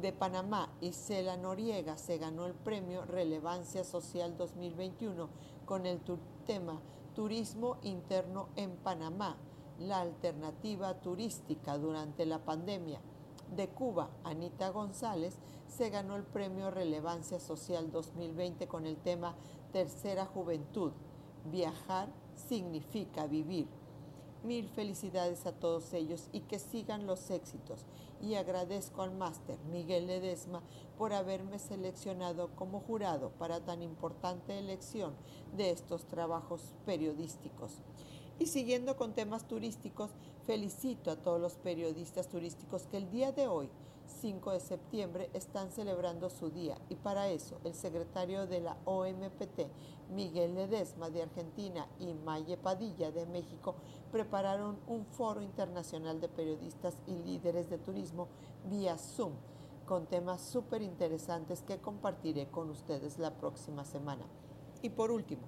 De Panamá, Isela Noriega se ganó el premio Relevancia Social 2021 con el tema Turismo Interno en Panamá, la alternativa turística durante la pandemia. De Cuba, Anita González se ganó el premio Relevancia Social 2020 con el tema Tercera Juventud. Viajar significa vivir. Mil felicidades a todos ellos y que sigan los éxitos. Y agradezco al máster Miguel Ledesma por haberme seleccionado como jurado para tan importante elección de estos trabajos periodísticos. Y siguiendo con temas turísticos, felicito a todos los periodistas turísticos que el día de hoy 5 de septiembre están celebrando su día y para eso el secretario de la OMPT, Miguel Ledesma de Argentina y Maye Padilla de México prepararon un foro internacional de periodistas y líderes de turismo vía Zoom con temas súper interesantes que compartiré con ustedes la próxima semana. Y por último,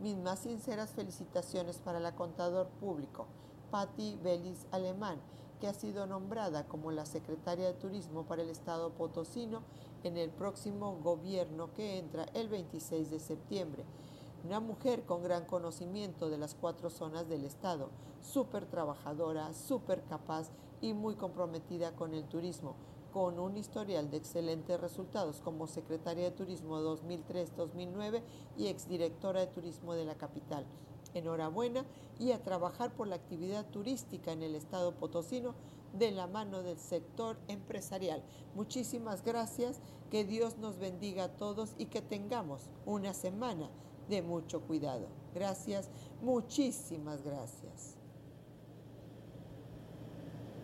mis más sinceras felicitaciones para la contador público, Patti Belis Alemán, que ha sido nombrada como la secretaria de Turismo para el Estado potosino en el próximo gobierno que entra el 26 de septiembre. Una mujer con gran conocimiento de las cuatro zonas del Estado, súper trabajadora, súper capaz y muy comprometida con el turismo, con un historial de excelentes resultados como secretaria de Turismo 2003-2009 y exdirectora de Turismo de la capital. Enhorabuena y a trabajar por la actividad turística en el estado potosino de la mano del sector empresarial. Muchísimas gracias, que Dios nos bendiga a todos y que tengamos una semana de mucho cuidado. Gracias, muchísimas gracias.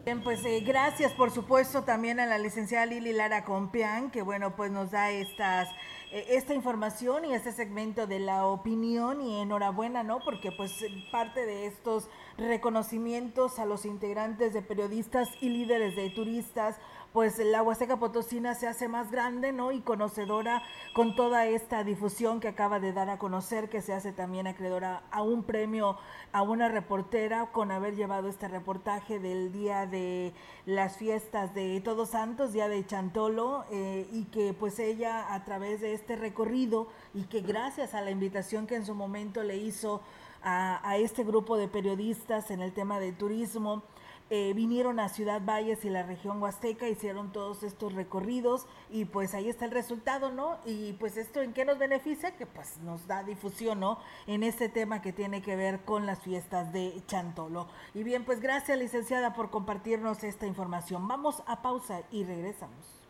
Bien, pues eh, gracias por supuesto también a la licenciada Lili Lara Compián, que bueno, pues nos da estas eh, esta información y este segmento de la opinión y enhorabuena, ¿no? Porque pues parte de estos reconocimientos a los integrantes de periodistas y líderes de turistas pues la Huasteca Potosina se hace más grande, ¿no? Y conocedora con toda esta difusión que acaba de dar a conocer, que se hace también acreedora a un premio a una reportera con haber llevado este reportaje del día de las fiestas de Todos Santos, día de Chantolo, eh, y que pues ella a través de este recorrido y que gracias a la invitación que en su momento le hizo a, a este grupo de periodistas en el tema de turismo, eh, vinieron a Ciudad Valles y la región Huasteca, hicieron todos estos recorridos y pues ahí está el resultado, ¿no? Y pues esto en qué nos beneficia, que pues nos da difusión, ¿no? En este tema que tiene que ver con las fiestas de Chantolo. Y bien, pues gracias licenciada por compartirnos esta información. Vamos a pausa y regresamos.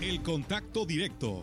El contacto directo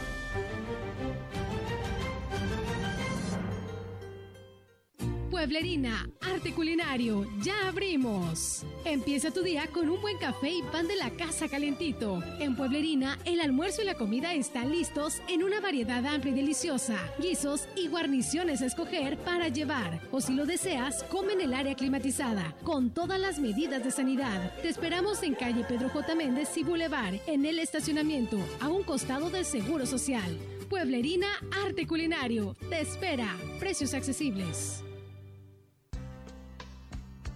Pueblerina, arte culinario, ya abrimos. Empieza tu día con un buen café y pan de la casa calentito. En Pueblerina, el almuerzo y la comida están listos en una variedad amplia y deliciosa. Guisos y guarniciones a escoger para llevar. O si lo deseas, come en el área climatizada, con todas las medidas de sanidad. Te esperamos en calle Pedro J. Méndez y Boulevard, en el estacionamiento, a un costado del Seguro Social. Pueblerina Arte Culinario. Te espera. Precios accesibles.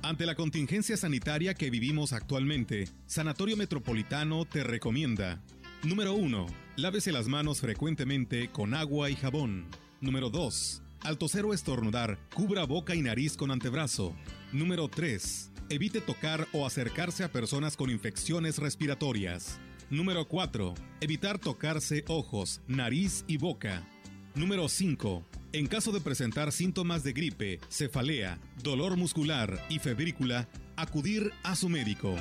Ante la contingencia sanitaria que vivimos actualmente, Sanatorio Metropolitano te recomienda. Número 1. Lávese las manos frecuentemente con agua y jabón. Número 2. Al toser o estornudar, cubra boca y nariz con antebrazo. Número 3. Evite tocar o acercarse a personas con infecciones respiratorias. Número 4. Evitar tocarse ojos, nariz y boca. Número 5. En caso de presentar síntomas de gripe, cefalea, dolor muscular y febrícula, acudir a su médico.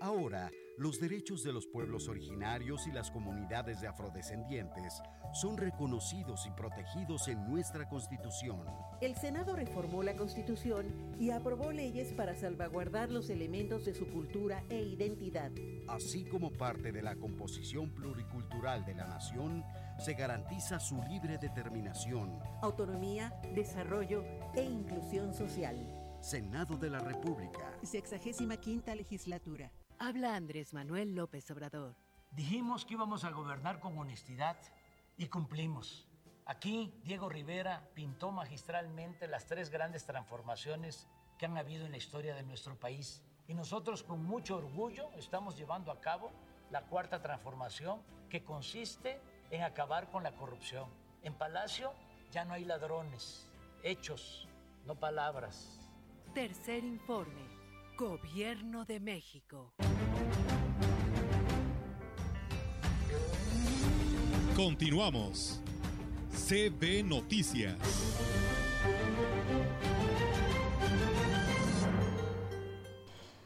Ahora, los derechos de los pueblos originarios y las comunidades de afrodescendientes son reconocidos y protegidos en nuestra Constitución. El Senado reformó la Constitución y aprobó leyes para salvaguardar los elementos de su cultura e identidad. Así como parte de la composición pluricultural de la nación, se garantiza su libre determinación, autonomía, desarrollo e inclusión social. Senado de la República. Sexagésima quinta legislatura. Habla Andrés Manuel López Obrador. Dijimos que íbamos a gobernar con honestidad y cumplimos. Aquí Diego Rivera pintó magistralmente las tres grandes transformaciones que han habido en la historia de nuestro país. Y nosotros con mucho orgullo estamos llevando a cabo la cuarta transformación que consiste en acabar con la corrupción. En Palacio ya no hay ladrones, hechos, no palabras. Tercer informe, Gobierno de México. Continuamos. CB Noticias.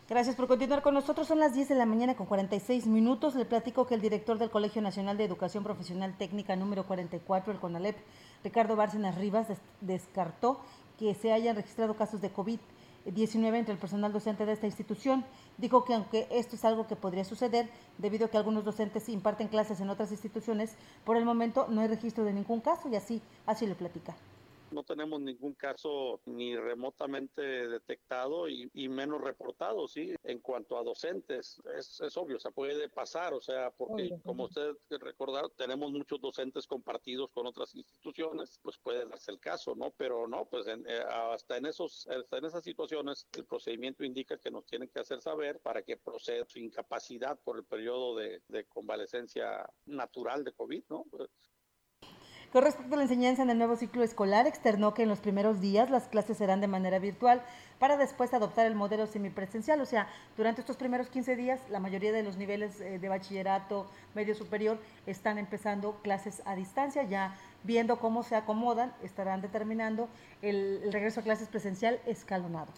Gracias por continuar con nosotros. Son las 10 de la mañana con 46 minutos. Le platico que el director del Colegio Nacional de Educación Profesional Técnica número 44, el CONALEP, Ricardo Bárcenas Rivas, descartó que se hayan registrado casos de COVID-19 entre el personal docente de esta institución. Dijo que aunque esto es algo que podría suceder, debido a que algunos docentes imparten clases en otras instituciones, por el momento no hay registro de ningún caso y así, así le platica no tenemos ningún caso ni remotamente detectado y, menos reportado, ¿sí? En cuanto a docentes, es, es, obvio, se puede pasar, o sea, porque como usted recordar, tenemos muchos docentes compartidos con otras instituciones, pues puede darse el caso, ¿no? Pero no, pues eh, hasta en esos, hasta en esas situaciones, el procedimiento indica que nos tienen que hacer saber para que proceda su incapacidad por el periodo de, de convalecencia natural de COVID, ¿no? Con respecto a la enseñanza en el nuevo ciclo escolar, externó que en los primeros días las clases serán de manera virtual para después adoptar el modelo semipresencial. O sea, durante estos primeros 15 días, la mayoría de los niveles eh, de bachillerato medio superior están empezando clases a distancia, ya viendo cómo se acomodan, estarán determinando el, el regreso a clases presencial escalonado.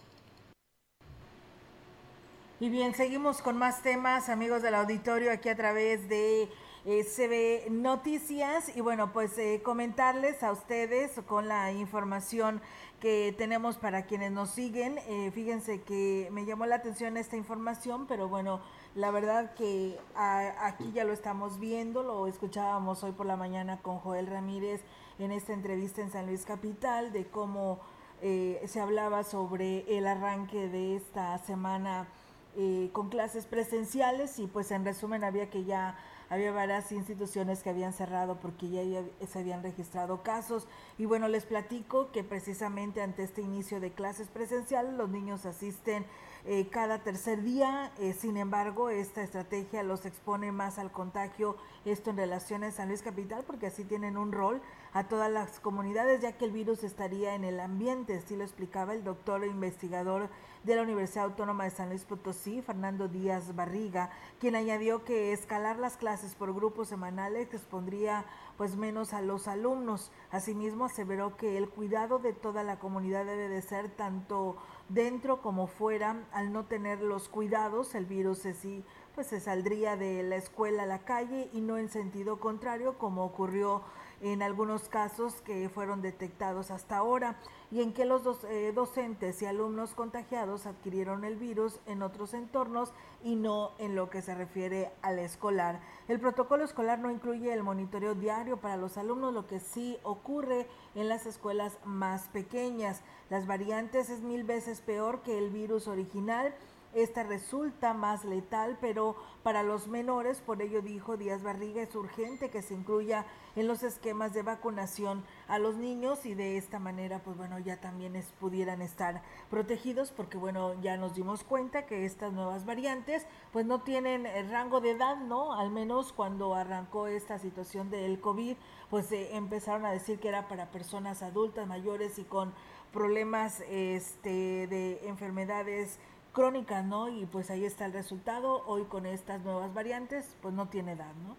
Y bien, seguimos con más temas, amigos del auditorio, aquí a través de eh, CB Noticias. Y bueno, pues eh, comentarles a ustedes con la información que tenemos para quienes nos siguen. Eh, fíjense que me llamó la atención esta información, pero bueno, la verdad que aquí ya lo estamos viendo, lo escuchábamos hoy por la mañana con Joel Ramírez en esta entrevista en San Luis Capital, de cómo eh, se hablaba sobre el arranque de esta semana eh, con clases presenciales y pues en resumen había que ya había varias instituciones que habían cerrado porque ya, se habían registrado casos y bueno les platico que precisamente ante este inicio de clases presenciales los niños asisten eh, cada tercer día. Eh, sin embargo, esta estrategia los expone más al contagio, esto en relación a San Luis Capital, porque así tienen un rol a todas las comunidades, ya que el virus estaría en el ambiente, así lo explicaba el doctor e investigador de la Universidad Autónoma de San Luis Potosí, Fernando Díaz Barriga, quien añadió que escalar las clases por grupos semanales expondría pues menos a los alumnos. Asimismo, aseveró que el cuidado de toda la comunidad debe de ser tanto dentro como fuera, al no tener los cuidados, el virus sí pues se saldría de la escuela a la calle y no en sentido contrario como ocurrió en algunos casos que fueron detectados hasta ahora y en que los eh, docentes y alumnos contagiados adquirieron el virus en otros entornos y no en lo que se refiere al escolar. El protocolo escolar no incluye el monitoreo diario para los alumnos, lo que sí ocurre en las escuelas más pequeñas. Las variantes es mil veces peor que el virus original esta resulta más letal, pero para los menores, por ello dijo Díaz Barriga, es urgente que se incluya en los esquemas de vacunación a los niños y de esta manera, pues bueno, ya también pudieran estar protegidos porque bueno, ya nos dimos cuenta que estas nuevas variantes pues no tienen el rango de edad, ¿no? Al menos cuando arrancó esta situación del COVID, pues eh, empezaron a decir que era para personas adultas, mayores y con problemas este, de enfermedades crónica, ¿no? Y pues ahí está el resultado. Hoy con estas nuevas variantes, pues no tiene edad, ¿no?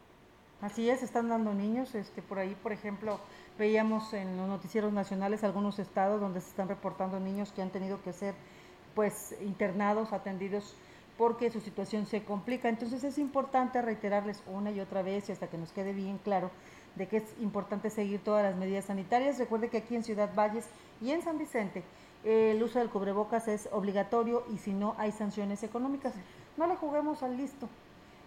Así es, están dando niños. Este, por ahí, por ejemplo, veíamos en los noticieros nacionales algunos estados donde se están reportando niños que han tenido que ser, pues, internados, atendidos porque su situación se complica. Entonces es importante reiterarles una y otra vez y hasta que nos quede bien claro de que es importante seguir todas las medidas sanitarias. Recuerde que aquí en Ciudad Valles y en San Vicente el uso del cubrebocas es obligatorio y si no hay sanciones económicas. No le juguemos al listo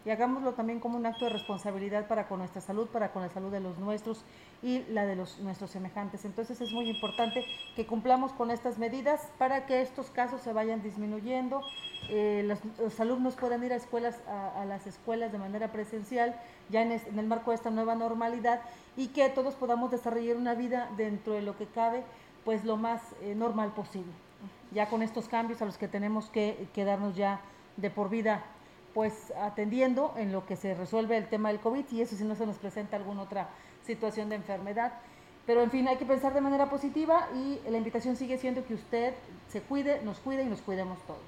y hagámoslo también como un acto de responsabilidad para con nuestra salud, para con la salud de los nuestros y la de los nuestros semejantes. Entonces es muy importante que cumplamos con estas medidas para que estos casos se vayan disminuyendo, eh, los, alumnos puedan ir a escuelas, a, las escuelas de manera presencial, ya en, en el marco de esta nueva normalidad y que todos podamos desarrollar una vida dentro de lo que cabe pues lo más eh, normal posible. Ya con estos cambios a los que tenemos que quedarnos ya de por vida pues atendiendo en lo que se resuelve el tema del COVID y eso si no se nos presenta alguna otra situación de enfermedad. Pero en fin, hay que pensar de manera positiva y la invitación sigue siendo que usted se cuide, nos cuide y nos cuidemos todos.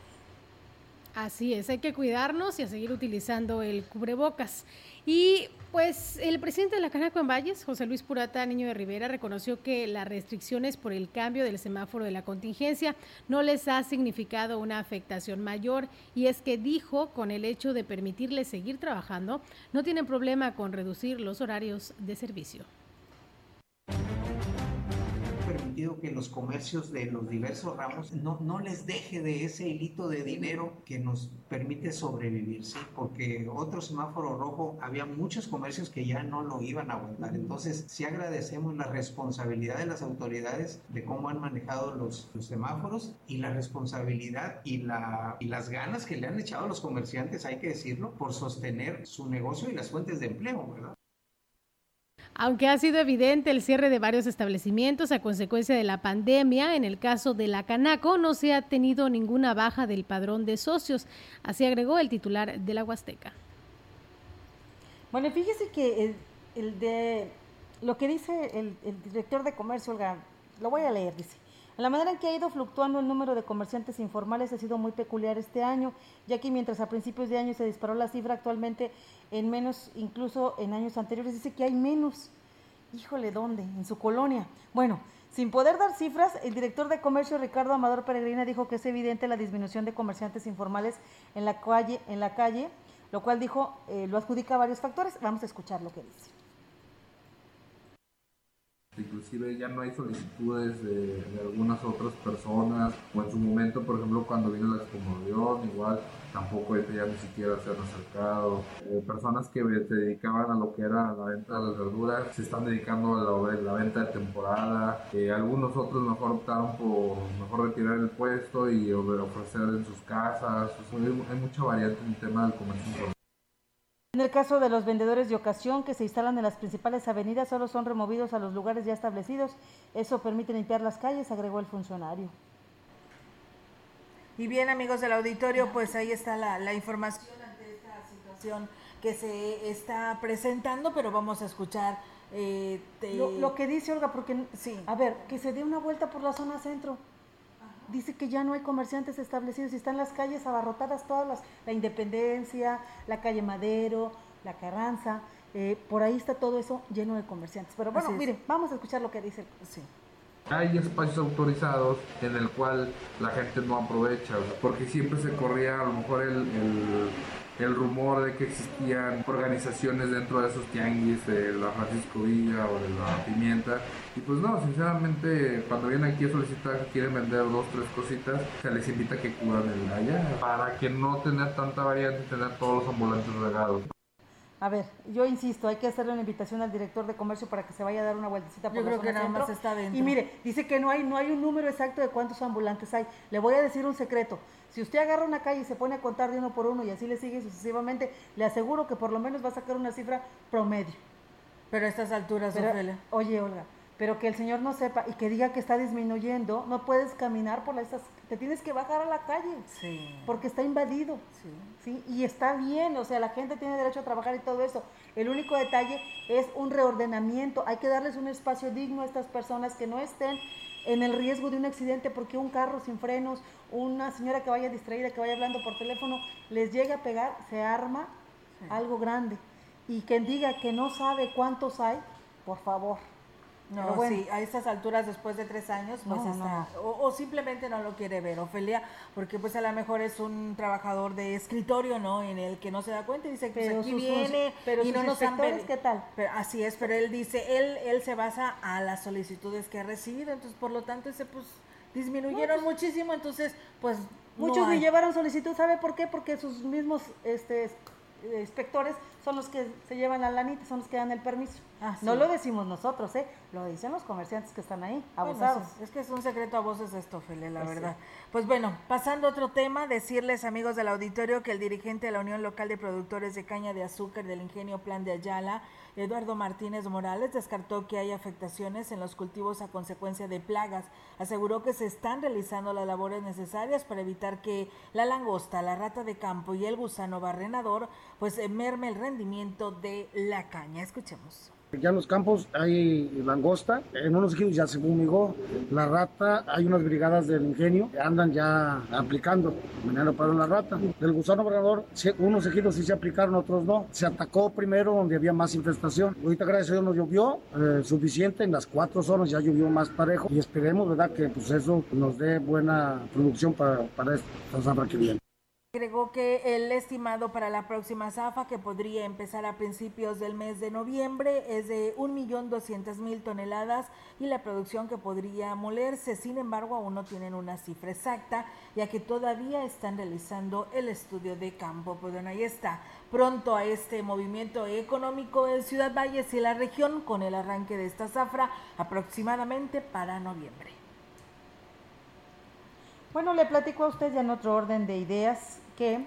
Así es, hay que cuidarnos y a seguir utilizando el cubrebocas. Y pues el presidente de la Canaco en Valles, José Luis Purata Niño de Rivera, reconoció que las restricciones por el cambio del semáforo de la contingencia no les ha significado una afectación mayor. Y es que dijo con el hecho de permitirles seguir trabajando, no tienen problema con reducir los horarios de servicio que los comercios de los diversos ramos no, no les deje de ese hilito de dinero que nos permite sobrevivir, ¿sí? Porque otro semáforo rojo, había muchos comercios que ya no lo iban a aguantar. Entonces, sí agradecemos la responsabilidad de las autoridades de cómo han manejado los, los semáforos y la responsabilidad y, la, y las ganas que le han echado a los comerciantes, hay que decirlo, por sostener su negocio y las fuentes de empleo, ¿verdad? Aunque ha sido evidente el cierre de varios establecimientos a consecuencia de la pandemia, en el caso de la Canaco no se ha tenido ninguna baja del padrón de socios, así agregó el titular de la Huasteca. Bueno, fíjese que el, de lo que dice el, el director de comercio, Olga, lo voy a leer, dice. La manera en que ha ido fluctuando el número de comerciantes informales ha sido muy peculiar este año, ya que mientras a principios de año se disparó la cifra, actualmente en menos, incluso en años anteriores, dice que hay menos. Híjole, ¿dónde? En su colonia. Bueno, sin poder dar cifras, el director de comercio Ricardo Amador Peregrina dijo que es evidente la disminución de comerciantes informales en la calle, en la calle lo cual dijo eh, lo adjudica a varios factores. Vamos a escuchar lo que dice. Inclusive ya no hay solicitudes de, algunas otras personas, o en su momento, por ejemplo, cuando vino la excomunión, igual tampoco ya ni siquiera se han acercado. Eh, personas que se dedicaban a lo que era la venta de las verduras se están dedicando a la, venta de temporada. Algunos otros mejor optaron por mejor retirar el puesto y ofrecer en sus casas. hay mucha variante en el tema del comercio. En el caso de los vendedores de ocasión que se instalan en las principales avenidas, solo son removidos a los lugares ya establecidos. Eso permite limpiar las calles, agregó el funcionario. Y bien, amigos del auditorio, pues ahí está la, información ante esta situación que se está presentando, pero vamos a escuchar eh, lo, que dice Olga, porque sí. A ver, que se dé una vuelta por la zona centro dice que ya no hay comerciantes establecidos y están las calles abarrotadas todas las, la Independencia, la calle Madero, la Carranza, eh, por ahí está todo eso lleno de comerciantes. Pero bueno, miren, vamos a escuchar lo que dice. Sí. Hay espacios autorizados en el cual la gente no aprovecha, porque siempre se corría a lo mejor el el rumor de que existían organizaciones dentro de esos tianguis de la Francisco Villa o de la Pimienta. Y pues no, sinceramente, cuando vienen aquí a solicitar que quieren vender dos, tres cositas, se les invita a que cubran el allá para que no tener tanta variante y tener todos los ambulantes regados. A ver, yo insisto, hay que hacerle una invitación al director de comercio para que se vaya a dar una vueltecita por yo creo que nada más está dentro. Y mire, dice que no hay, no hay un número exacto de cuántos ambulantes hay. Le voy a decir un secreto. Si usted agarra una calle y se pone a contar de uno por uno y así le sigue sucesivamente, le aseguro que por lo menos va a sacar una cifra promedio. Pero a estas alturas, Pero, Oye, Olga, pero que el Señor no sepa y que diga que está disminuyendo, no puedes caminar por estas, te tienes que bajar a la calle, sí. porque está invadido, sí. y está bien, o sea, la gente tiene derecho a trabajar y todo eso. El único detalle es un reordenamiento, hay que darles un espacio digno a estas personas que no estén en el riesgo de un accidente porque un carro sin frenos, una señora que vaya distraída, que vaya hablando por teléfono, les llega a pegar, se arma algo grande. Y quien diga que no sabe cuántos hay, por favor, no, bueno. sí, a estas alturas, después de tres años, pues está, O, simplemente no lo quiere ver, Ofelia, porque pues a lo mejor es un trabajador de escritorio, ¿no? En el que no se da cuenta y dice que pues, aquí viene pero y no nos ¿qué tal? así es, pero él dice, él, él se basa a las solicitudes que ha recibido, entonces por lo tanto ese pues disminuyeron pues muchísimo, entonces pues Muchos no llevaron solicitud, ¿sabe por qué? Porque sus mismos este, inspectores son los que se llevan la lanita, son los que dan el permiso. Ah, no lo decimos nosotros, ¿eh? Lo dicen los comerciantes que están ahí, abusados. es, que es un secreto a voces esto, Fele, la pues verdad. Pues bueno, pasando a otro tema, decirles, amigos del auditorio, que el dirigente de la Unión Local de Productores de Caña de Azúcar del Ingenio Plan de Ayala, Eduardo Martínez Morales, descartó que hay afectaciones en los cultivos a consecuencia de plagas. Aseguró que se están realizando las labores necesarias para evitar que la langosta, la rata de campo y el gusano barrenador, pues merme el rendimiento de la caña. Escuchemos. Ya en los campos hay langosta, en unos equipos ya se fumigó, la rata, hay unas brigadas del ingenio que andan ya aplicando veneno para la rata. El gusano barrenador, unos equipos sí se aplicaron, otros no. Se atacó primero donde había más infestación. Ahorita gracias a Dios nos llovió eh, suficiente, en las cuatro zonas ya llovió más parejo y esperemos, ¿verdad?, que pues eso nos dé buena producción para, para esta zafra que viene. Agregó que el estimado para la próxima zafa, que podría empezar a principios del mes de noviembre, es de 1.200.000 toneladas y la producción que podría molerse. Sin embargo, aún no tienen una cifra exacta, ya que todavía están realizando el estudio de campo. Pues bueno, ahí está. Pronto a este movimiento económico en Ciudad Valles y la región con el arranque de esta zafra aproximadamente para noviembre. Bueno, le platico a usted ya en otro orden de ideas que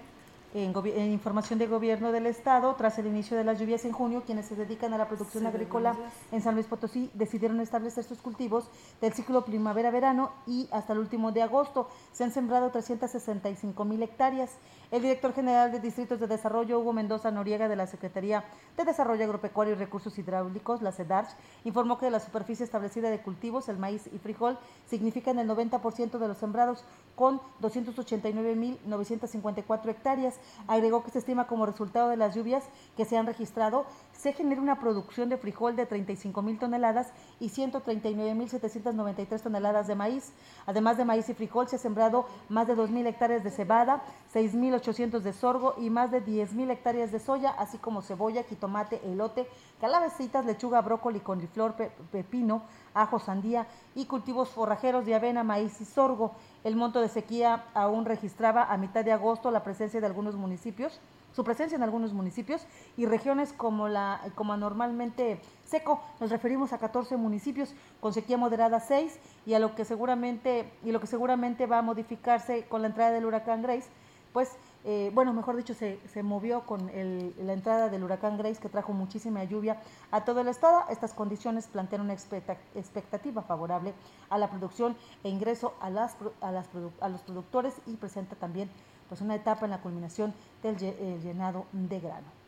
En, en, información de gobierno del estado, tras el inicio de las lluvias en junio, quienes se dedican a la producción sí, agrícola en San Luis Potosí decidieron establecer sus cultivos del ciclo primavera-verano y hasta el último de agosto. Se han sembrado 365 mil hectáreas. El director general de Distritos de Desarrollo, Hugo Mendoza Noriega, de la Secretaría de Desarrollo Agropecuario y Recursos Hidráulicos, la CEDARCH, informó que la superficie establecida de cultivos, el maíz y frijol, significan el 90% de los sembrados, con 289.954 hectáreas. Agregó que se estima como resultado de las lluvias que se han registrado, se genera una producción de frijol de 35 mil toneladas y 139.793 toneladas de maíz. Además de maíz y frijol, se ha sembrado más de 2.000 hectáreas de cebada, 6.800 de sorgo y más de 10.000 hectáreas de soya, así como cebolla, jitomate, elote, calabecitas, lechuga, brócoli, coliflor, pepino, ajo, sandía y cultivos forrajeros de avena, maíz y sorgo. El monto de sequía aún registraba a mitad de agosto la presencia de algunos municipios, su presencia en algunos municipios y regiones como la como anormalmente seco. Nos referimos a 14 municipios con sequía moderada 6 y a lo que seguramente y lo que seguramente va a modificarse con la entrada del huracán Grace, pues eh, bueno, mejor dicho, se, se movió con la entrada del huracán Grace que trajo muchísima lluvia a todo el estado. Estas condiciones plantean una expectativa favorable a la producción e ingreso a, a los productores y presenta también pues, una etapa en la culminación del llenado de grano.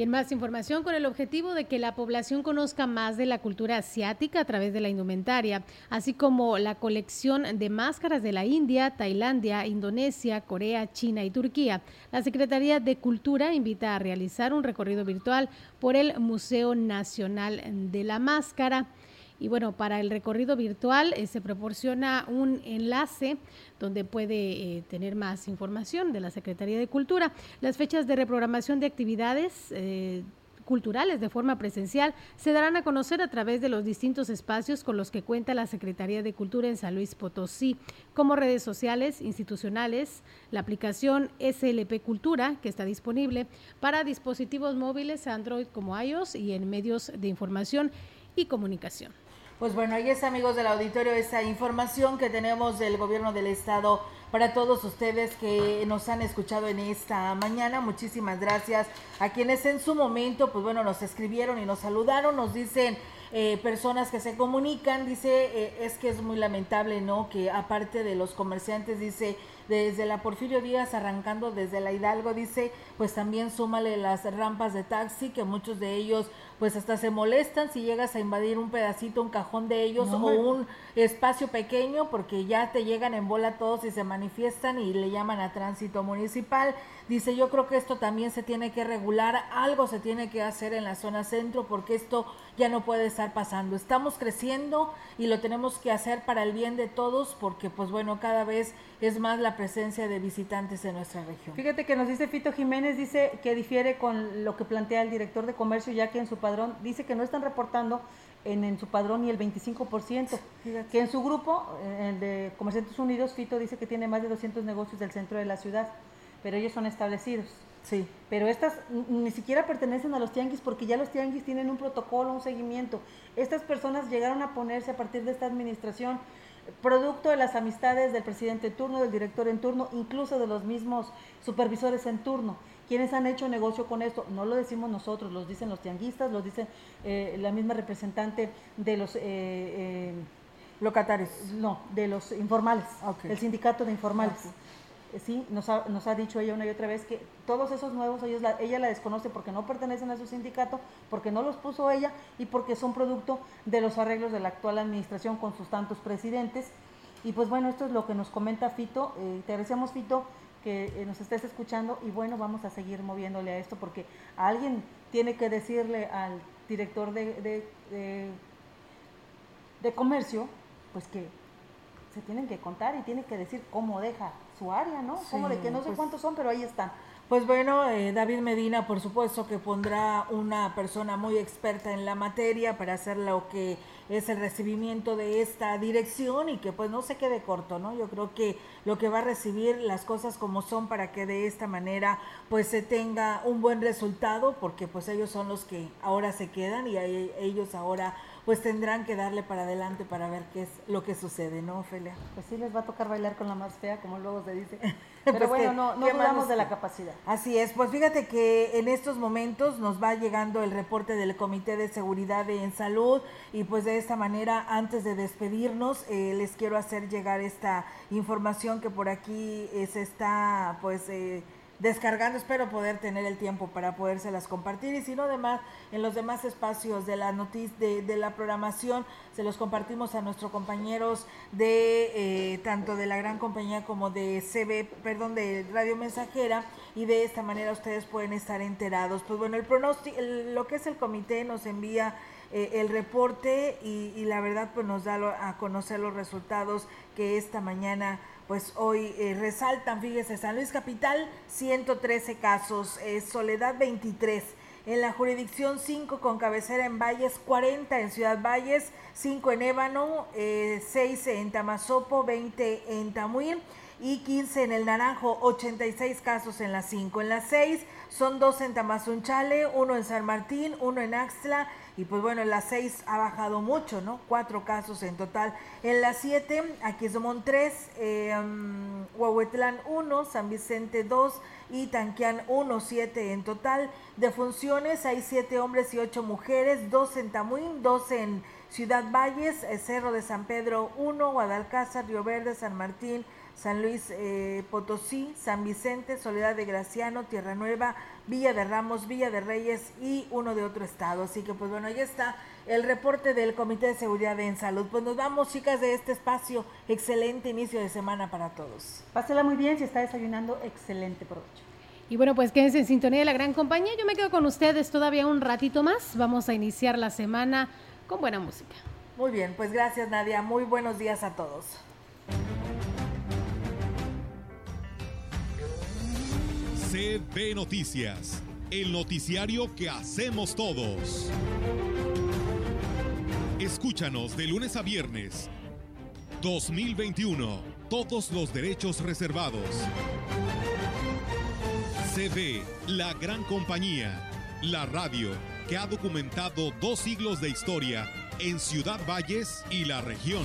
Y en más información, con el objetivo de que la población conozca más de la cultura asiática a través de la indumentaria, así como la colección de máscaras de la India, Tailandia, Indonesia, Corea, China y Turquía, la Secretaría de Cultura invita a realizar un recorrido virtual por el Museo Nacional de la Máscara. Y bueno, para el recorrido virtual eh, se proporciona un enlace donde puede eh, tener más información de la Secretaría de Cultura. Las fechas de reprogramación de actividades eh, culturales de forma presencial se darán a conocer a través de los distintos espacios con los que cuenta la Secretaría de Cultura en San Luis Potosí, como redes sociales, institucionales, la aplicación SLP Cultura, que está disponible para dispositivos móviles Android como iOS y en medios de información y comunicación. Pues bueno, ahí es amigos del auditorio esa información que tenemos del gobierno del estado para todos ustedes que nos han escuchado en esta mañana. Muchísimas gracias a quienes en su momento, pues bueno, nos escribieron y nos saludaron, nos dicen eh, personas que se comunican, dice, eh, es que es muy lamentable, ¿no? Que aparte de los comerciantes, dice, desde la Porfirio Díaz arrancando desde la Hidalgo, dice, pues también súmale las rampas de taxi, que muchos de ellos pues hasta se molestan si llegas a invadir un pedacito, un cajón de ellos no, o un espacio pequeño porque ya te llegan en bola todos y se manifiestan y le llaman a tránsito municipal. Dice, yo creo que esto también se tiene que regular, algo se tiene que hacer en la zona centro porque esto ya no puede estar pasando. Estamos creciendo y lo tenemos que hacer para el bien de todos porque pues bueno, cada vez es más la presencia de visitantes en nuestra región. Fíjate que nos dice Fito Jiménez, dice que difiere con lo que plantea el director de comercio ya que en su padrón dice que no están reportando en, en su padrón ni el 25%, que en su grupo el de Comerciantes Unidos, Fito dice que tiene más de 200 negocios del centro de la ciudad, pero ellos son establecidos. Sí. Pero estas ni siquiera pertenecen a los tianguis porque ya los tianguis tienen un protocolo, un seguimiento. Estas personas llegaron a ponerse a partir de esta administración producto de las amistades del presidente en turno, del director en turno, incluso de los mismos supervisores en turno. quienes han hecho negocio con esto? No lo decimos nosotros, los dicen los tianguistas, los dicen eh, la misma representante de los... Eh, eh, Locatarios. No, de los informales, okay. el sindicato de informales. Okay. Sí, nos ha, nos ha dicho ella una y otra vez que todos esos nuevos, ellos la, ella la desconoce porque no pertenecen a su sindicato, porque no los puso ella y porque son producto de los arreglos de la actual administración con sus tantos presidentes. Y pues bueno, esto es lo que nos comenta Fito. Eh, te agradecemos, Fito, que eh, nos estés escuchando y bueno, vamos a seguir moviéndole a esto porque alguien tiene que decirle al director de, de, de, de comercio, pues que se tienen que contar y tiene que decir cómo deja su área, ¿no? Sí, como de que no sé pues, cuántos son, pero ahí están. Pues bueno, eh, David Medina, por supuesto que pondrá una persona muy experta en la materia para hacer lo que es el recibimiento de esta dirección y que pues no se quede corto, ¿no? Yo creo que lo que va a recibir las cosas como son para que de esta manera pues se tenga un buen resultado porque pues ellos son los que ahora se quedan y ellos ahora pues tendrán que darle para adelante para ver qué es lo que sucede, ¿no, Ofelia? Pues sí, les va a tocar bailar con la más fea, como luego se dice. Pues Pero bueno, que- no, no ¿qué dudamos de la capacidad. Así es, pues fíjate que en estos momentos nos va llegando el reporte del Comité de Seguridad en Salud y pues de esta manera, antes de despedirnos, eh, les quiero hacer llegar esta información que por aquí eh, se está pues eh, descargando. Espero poder tener el tiempo para podérselas compartir y si no, además, en los demás espacios de la noticia, de, de la programación, se los compartimos a nuestros compañeros de eh, tanto de la gran compañía como de CB, perdón, de Radio Mensajera y de esta manera ustedes pueden estar enterados. Pues bueno, el pronóstico, lo que es el comité nos envía eh, el reporte y, la verdad pues nos da a conocer los resultados que esta mañana pues hoy eh, resaltan, fíjese, San Luis Capital 113 casos, eh, Soledad 23, en la jurisdicción 5 con cabecera en Valles, 40 en Ciudad Valles, 5 en Ébano, eh, 6 en Tamazopo, 20 en Tamuín y 15 en el Naranjo, 86 casos en las 5. En las 6 son 2 en Tamazunchale, 1 en San Martín, 1 en Axtla y pues bueno, en las 6 ha bajado mucho, ¿no? 4 casos en total. En las 7, Aquismón 3, eh, Huahuetlán 1, San Vicente 2 y Tanquián 1, 7 en total. De funciones hay 7 hombres y 8 mujeres, 2 en Tamuín, 2 en Ciudad Valles, eh, Cerro de San Pedro 1, Guadalcázar, Río Verde, San Martín, San Luis eh, Potosí, San Vicente, Soledad de Graciano, Tierra Nueva, Villa de Ramos, Villa de Reyes y uno de otro estado. Así que pues bueno, ahí está el reporte del Comité de Seguridad en Salud. Pues nos vamos chicas de este espacio. Excelente inicio de semana para todos. Pásela muy bien, si está desayunando, excelente provecho. Y bueno, pues quédense en sintonía de la gran compañía. Yo me quedo con ustedes todavía un ratito más. Vamos a iniciar la semana con buena música. Muy bien, pues gracias Nadia. Muy buenos días a todos. CB Noticias, el noticiario que hacemos todos. Escúchanos de lunes a viernes. 2021. Todos los derechos reservados. CB, la gran compañía. La radio que ha documentado dos siglos de historia en Ciudad Valles y la región.